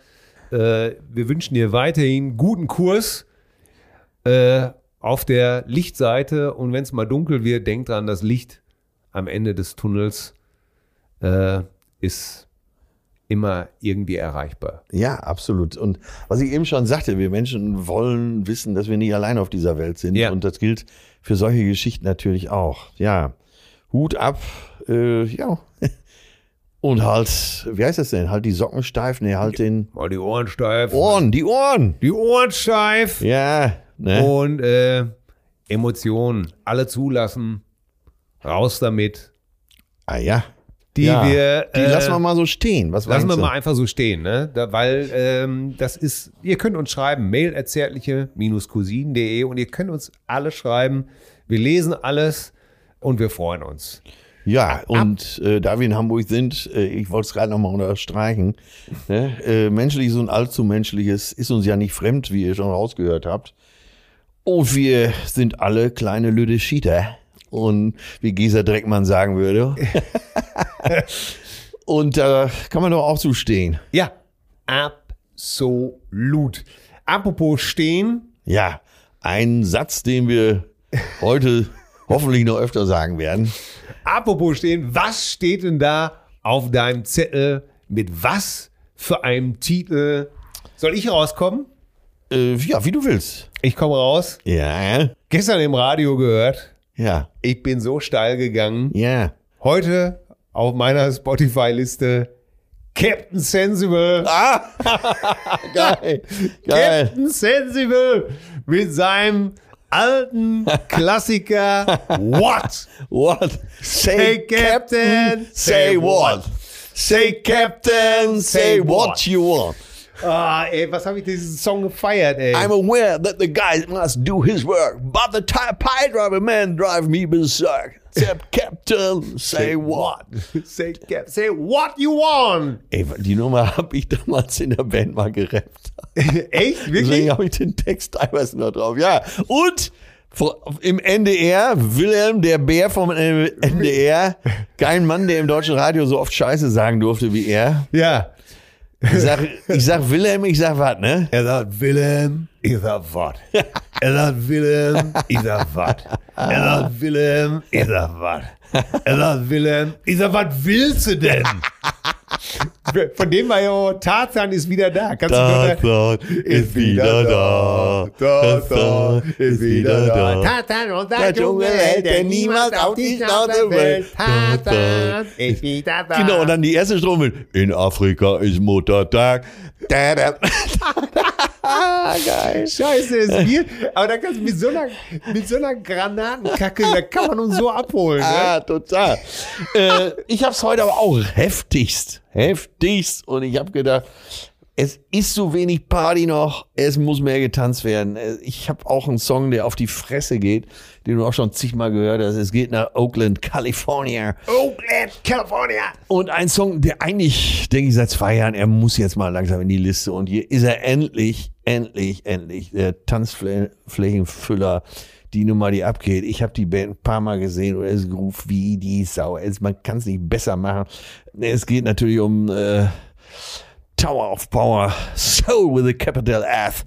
Äh, wir wünschen dir weiterhin guten Kurs äh, auf der Lichtseite und wenn es mal dunkel wird, denk dran, das Licht am Ende des Tunnels äh, ist immer irgendwie erreichbar. Ja, absolut. Und was ich eben schon sagte, wir Menschen wollen wissen, dass wir nicht allein auf dieser Welt sind. Ja. Und das gilt für solche Geschichten natürlich auch. Ja, Hut ab. Äh, ja. Und halt, wie heißt das denn? Halt die Socken steif? Nee, halt den Mal die Ohren steif. Ohren, die Ohren. Die Ohren steif. Ja, ne? Und äh, Emotionen, alle zulassen. Raus damit. Ah ja. Die ja. wir. Die äh, lassen wir mal so stehen. Was Lassen wir mal einfach so stehen, ne? Da, weil ähm, das ist, ihr könnt uns schreiben, mail cousinen.de und ihr könnt uns alle schreiben. Wir lesen alles und wir freuen uns. Ja, und äh, da wir in Hamburg sind, äh, ich wollte es gerade nochmal unterstreichen, ne? äh, menschliches und allzu menschliches ist uns ja nicht fremd, wie ihr schon rausgehört habt. Und wir sind alle kleine Lüde Schieter. Und wie Gesa Dreckmann sagen würde. und da kann man doch auch so stehen. Ja, absolut. Apropos stehen, Ja, ein Satz, den wir heute hoffentlich noch öfter sagen werden. apropos stehen, was steht denn da auf deinem Zettel? Mit was für einem Titel? Soll ich rauskommen? Äh, ja, wie du willst. Ich komme raus. Ja, Gestern im Radio gehört. Ja, Ich bin so steil gegangen. ja. Heute auf meiner Spotify-Liste Captain Sensible. Ah, geil, geil. Captain Sensible mit seinem alten Klassiker What? What? Say Captain, say what? Say Captain, say what you want. Ah, ey, was habe ich diesen Song gefeiert, ey? I'm aware that the guy must do his work, but the pie driver man drive me berserk. Except Captain, say what? say, Cap say what you want. Ey, die Nummer habe ich damals in der Band mal gerappt. Echt? Wirklich? Deswegen habe ich den Text teilweise noch drauf. Ja, und im NDR, Wilhelm, der Bär vom NDR, kein Mann, der im deutschen Radio so oft Scheiße sagen durfte wie er. Ja. Ich sag, ich sag Wilhelm, ich sag was, ne? Er sagt Willem, ich sag was. Er sagt Willem, ich sag was. Er sagt Willem, ich sag was. Er sagt Willem, ich sag, was willst du denn? Von dem war ja Tarzan ist wieder da. Kannst Tarzan ist wieder da. Tarzan ist wieder da. Tarzan und Der Dschungelheld, der niemals auf die Schnauze fällt. Tarzan ist wieder da. Genau, und dann die erste Strophe. In Afrika ist Muttertag. Da, da. Geil. Scheiße, es wird. Aber da kannst du mit so einer, mit so einer Granatenkacke, da kann man uns so abholen. Ne? Ah, total. äh, ich hab's heute aber auch heftigst. Heftigst. Und ich hab gedacht, es ist so wenig Party noch, es muss mehr getanzt werden. Ich habe auch einen Song, der auf die Fresse geht, den du auch schon zigmal gehört hast. Es geht nach Oakland, California. Oakland, California. Und ein Song, der eigentlich, denke ich, seit zwei Jahren, er muss jetzt mal langsam in die Liste. Und hier ist er endlich, endlich, endlich. Der Tanzflächenfüller, die Nummer, die abgeht. Ich habe die Band ein paar Mal gesehen und es groove wie die Sau. Es, man kann es nicht besser machen. Es geht natürlich um äh, Tower of Power, Soul with a capital F.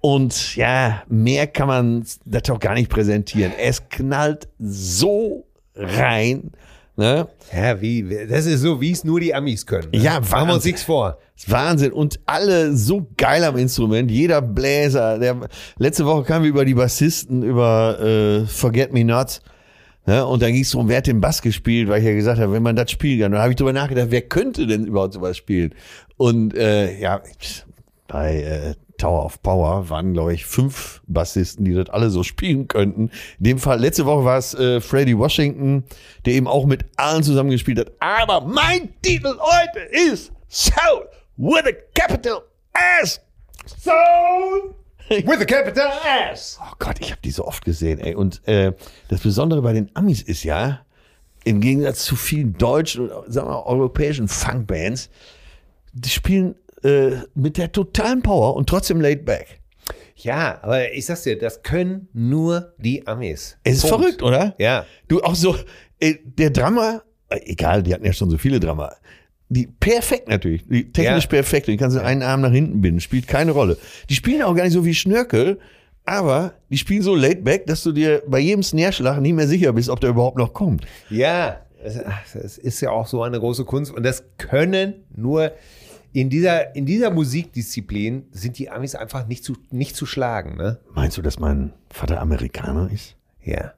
Und ja, mehr kann man das doch gar nicht präsentieren. Es knallt so rein. Ne? Ja, wie, das ist so, wie es nur die Amis können. Ne? Ja, machen wir uns Wahnsinn. nichts vor. Wahnsinn. Und alle so geil am Instrument. Jeder Bläser. Der, letzte Woche kamen wir über die Bassisten, über äh, Forget Me Not. Ne? Und dann ging es darum, wer hat den Bass gespielt, weil ich ja gesagt habe, wenn man das spielen kann. Dann habe ich drüber nachgedacht, wer könnte denn überhaupt sowas spielen? Und äh, ja, bei äh, Tower of Power waren, glaube ich, fünf Bassisten, die das alle so spielen könnten. In dem Fall, letzte Woche war es äh, Freddie Washington, der eben auch mit allen zusammengespielt hat. Aber mein Titel heute ist Soul with a capital S. Soul! With a capital S. Oh Gott, ich habe die so oft gesehen, ey. Und äh, das Besondere bei den Amis ist ja, im Gegensatz zu vielen deutschen und sagen wir mal, europäischen Funkbands, die spielen äh, mit der totalen Power und trotzdem laid back. Ja, aber ich sag's dir, das können nur die Amis. Es ist Punkt. verrückt, oder? Ja. Du auch so, äh, der Drama, äh, egal, die hatten ja schon so viele Drama. Die perfekt natürlich, die technisch Ja. perfekt. Die kannst du einen Arm nach hinten binden, spielt keine Rolle. Die spielen auch gar nicht so wie Schnörkel, aber die spielen so laid back, dass du dir bei jedem Snare-Schlag nie mehr sicher bist, ob der überhaupt noch kommt. Ja, es ist ja auch so eine große Kunst und das können nur in dieser, in dieser Musikdisziplin sind die Amis einfach nicht zu, nicht zu schlagen, ne? Meinst du, dass mein Vater Amerikaner ist? Ja.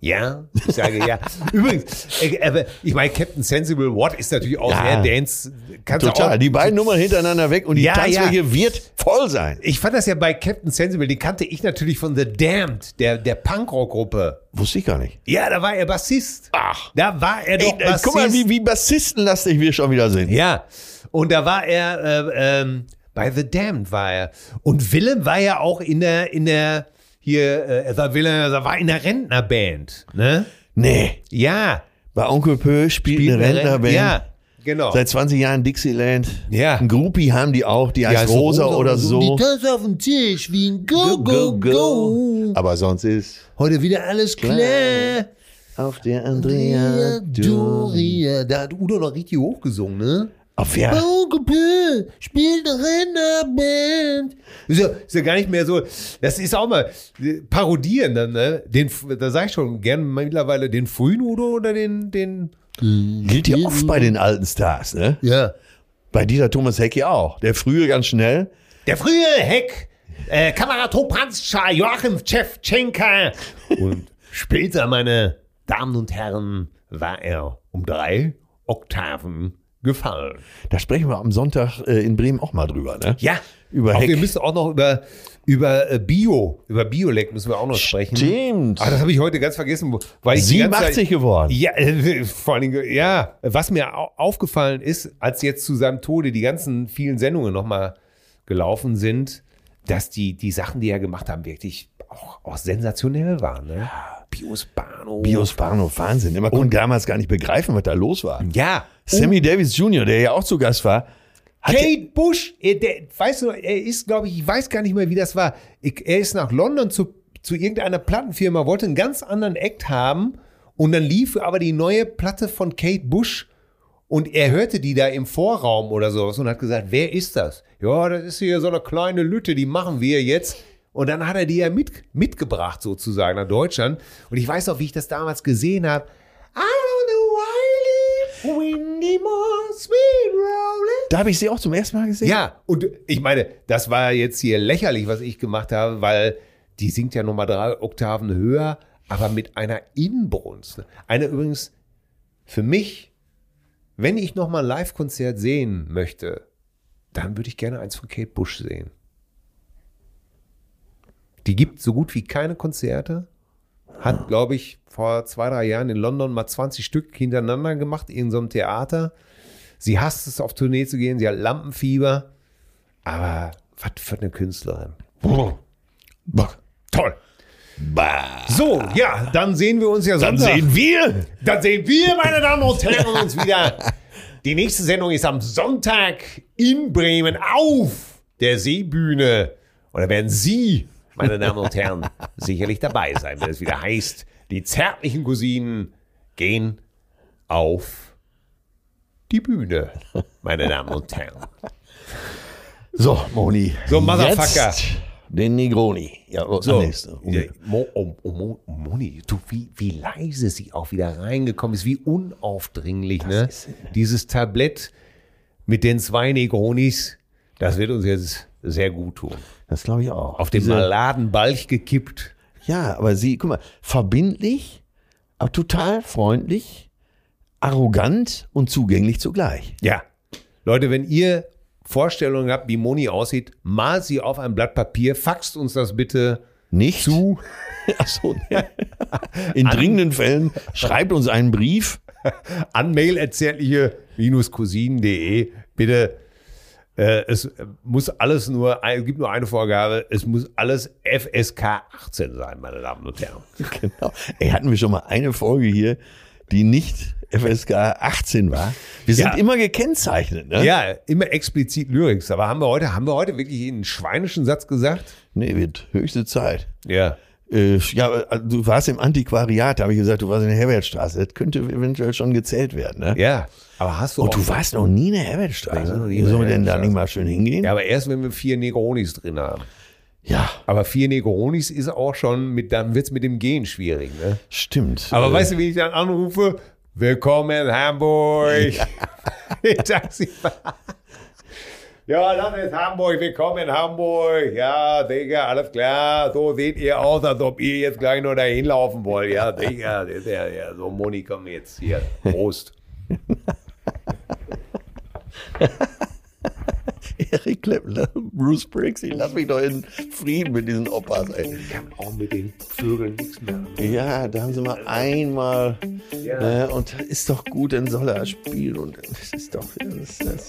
Ja, ich sage ja. Übrigens, äh, aber ich meine, Captain Sensible What ist natürlich auch Ja. sehr Dance. Kannst Total. Auch, Die beiden Nummern hintereinander weg und die Ja, Tanzfläche wird voll sein. ich fand das ja bei Captain Sensible, die kannte ich natürlich von The Damned, der, der Punkrock-Gruppe. Wusste ich gar nicht. Ja, da war er Bassist. Ach. Da war er Ey, doch äh, Bassist. guck mal, wie, wie bassistenlastig wir schon wieder sind. Ja, und da war er äh, ähm, bei The Damned war er. Und Willem war ja auch in der in der hier äh, er war Willem, er war in der Rentnerband, ne? Nee. Ja, Bei Onkel Pö spielt, eine Rentnerband. Ja, genau. Seit 20 Jahren Dixieland. Ja. Ein Groupie haben die auch, die heißt heißt Rosa, Rosa oder so. Die Tasse auf dem Tisch wie ein Go, Go, Go. Aber sonst ist Heute wieder alles klar. auf der Andrea Doria. Da hat Udo noch richtig hochgesungen, ne? Auf wer? Onkel Pö spielt Rennerband. Ist ja, ist ja gar nicht mehr so. Das ist auch mal parodieren dann, ne? Den, da sag ich schon gern mittlerweile den frühen Udo oder den, den. Gilt ja oft bei den alten Stars, ne? Ja. Bei dieser Thomas Heck ja auch. Der frühe ganz schnell. Der frühe Heck, äh, Kamerad Topanzscha, Joachim Tschewtschenka. Und später, meine Damen und Herren, war er um drei Oktaven gefallen. Da sprechen wir am Sonntag äh, in Bremen auch mal drüber, ne? Ja, Über auch Heck. wir müssen auch noch über, über äh, Bio, über Biolek müssen wir auch noch sprechen. Stimmt. Ah, das habe ich heute ganz vergessen, weil ich die ganze 87 Zeit- geworden. Ja, äh, vor allen Dingen, ja. Was mir au- aufgefallen ist, als jetzt zu seinem Tode die ganzen vielen Sendungen nochmal gelaufen sind, dass die, die Sachen, die er gemacht haben, wirklich auch, auch sensationell waren. Ne? Bios Bahnhof. Bios Bahnhof, Wahnsinn. Man konnte damals gar nicht begreifen, was da los war. Ja. Sammy Davis Jr., der ja auch zu Gast war, Kate Bush, er, der, weißt du, er ist, glaube ich, ich weiß gar nicht mehr, wie das war. Er ist nach London zu, zu irgendeiner Plattenfirma, wollte einen ganz anderen Act haben und dann lief aber die neue Platte von Kate Bush und er hörte die da im Vorraum oder sowas und hat gesagt, wer ist das? Ja, das ist hier so eine kleine Lütte, die machen wir jetzt. Und dann hat er die ja mit, mitgebracht sozusagen nach Deutschland. Und ich weiß noch, wie ich das damals gesehen habe. I more sweet rolling. da habe ich sie auch zum ersten Mal gesehen. Ja, und ich meine, das war jetzt hier lächerlich, was ich gemacht habe, weil die singt ja nochmal drei Oktaven höher, aber mit einer Inbrunst. Eine übrigens für mich, wenn ich nochmal ein Live-Konzert sehen möchte, dann würde ich gerne eins von Kate Bush sehen. Die gibt so gut wie keine Konzerte. Hat, glaube ich, vor zwei, drei Jahren in London mal 20 Stück hintereinander gemacht in so einem Theater. Sie hasst es, auf Tournee zu gehen. Sie hat Lampenfieber. Aber was für eine Künstlerin. Bah. Toll. Bah. So, ja, dann sehen wir uns ja Dann Sonntag. sehen wir. Dann sehen wir, meine Damen und Herren, uns wieder. Die nächste Sendung ist am Sonntag in Bremen auf der Seebühne. Und da werden Sie, meine Damen und Herren, sicherlich dabei sein, wenn es wieder heißt, die zärtlichen Cousinen gehen auf die Bühne, meine Damen und Herren. So, Moni. So, Motherfucker. Jetzt den Negroni. Ja, So, nächste. Mo, oh, oh, Mo, Moni, du, wie, wie leise sie auch wieder reingekommen ist, wie unaufdringlich, ne? Dieses Tablett mit den zwei Negronis, das wird uns jetzt sehr gut tun. Das glaube ich auch. Auf den Diese- Maladenbalch gekippt. Ja, aber sie, guck mal, verbindlich, aber total freundlich, arrogant und zugänglich zugleich. Ja. Leute, wenn ihr Vorstellungen habt, wie Moni aussieht, malt sie auf ein Blatt Papier, faxt uns das bitte Nicht? zu. Achso, nee. In dringenden Fällen schreibt uns einen Brief. an mailerzärtliche-cousinen.de. Bitte, es muss alles nur, es gibt nur eine Vorgabe, es muss alles FSK 18 sein, meine Damen und Herren. Genau. Ey, hatten wir schon mal eine Folge hier, die nicht FSK 18 war. Wir sind Ja. immer gekennzeichnet, ne? Ja, immer explizit Lyrics, aber haben wir heute, haben wir heute wirklich einen schweinischen Satz gesagt? Nee, wird höchste Zeit. Ja. Äh, ja, äh, du warst im Antiquariat, da habe ich gesagt, du warst in der Herbertstraße. Das könnte eventuell schon gezählt werden, ne? Ja. Aber hast du Und auch, du warst noch nie in der Herbertstraße. Wie sollen wir denn da nicht mal schön hingehen? ja, aber erst wenn wir vier Negronis drin haben. Ja, Aber vier Negronis ist auch schon mit, dann wird's mit dem Gehen schwierig, ne? stimmt. Aber Äh, weißt du, wie ich dann anrufe? Willkommen in Hamburg. Ich Taxifahrer. Ja, das ist Hamburg. Willkommen in Hamburg. Ja, Digga, alles klar. So seht ihr aus, als ob ihr jetzt gleich nur dahin laufen wollt. Ja, Digga, das ist ja, ja, so Moni, komm jetzt hier. Prost. Eric Clapton, Bruce Springsteen, lass mich doch in Frieden mit diesen Opas, ey. Ich hab auch mit den Vögeln nichts mehr. Ja, da haben sie mal einmal, ne, und ist doch gut, dann soll er spielen und das ist doch, das ist, das,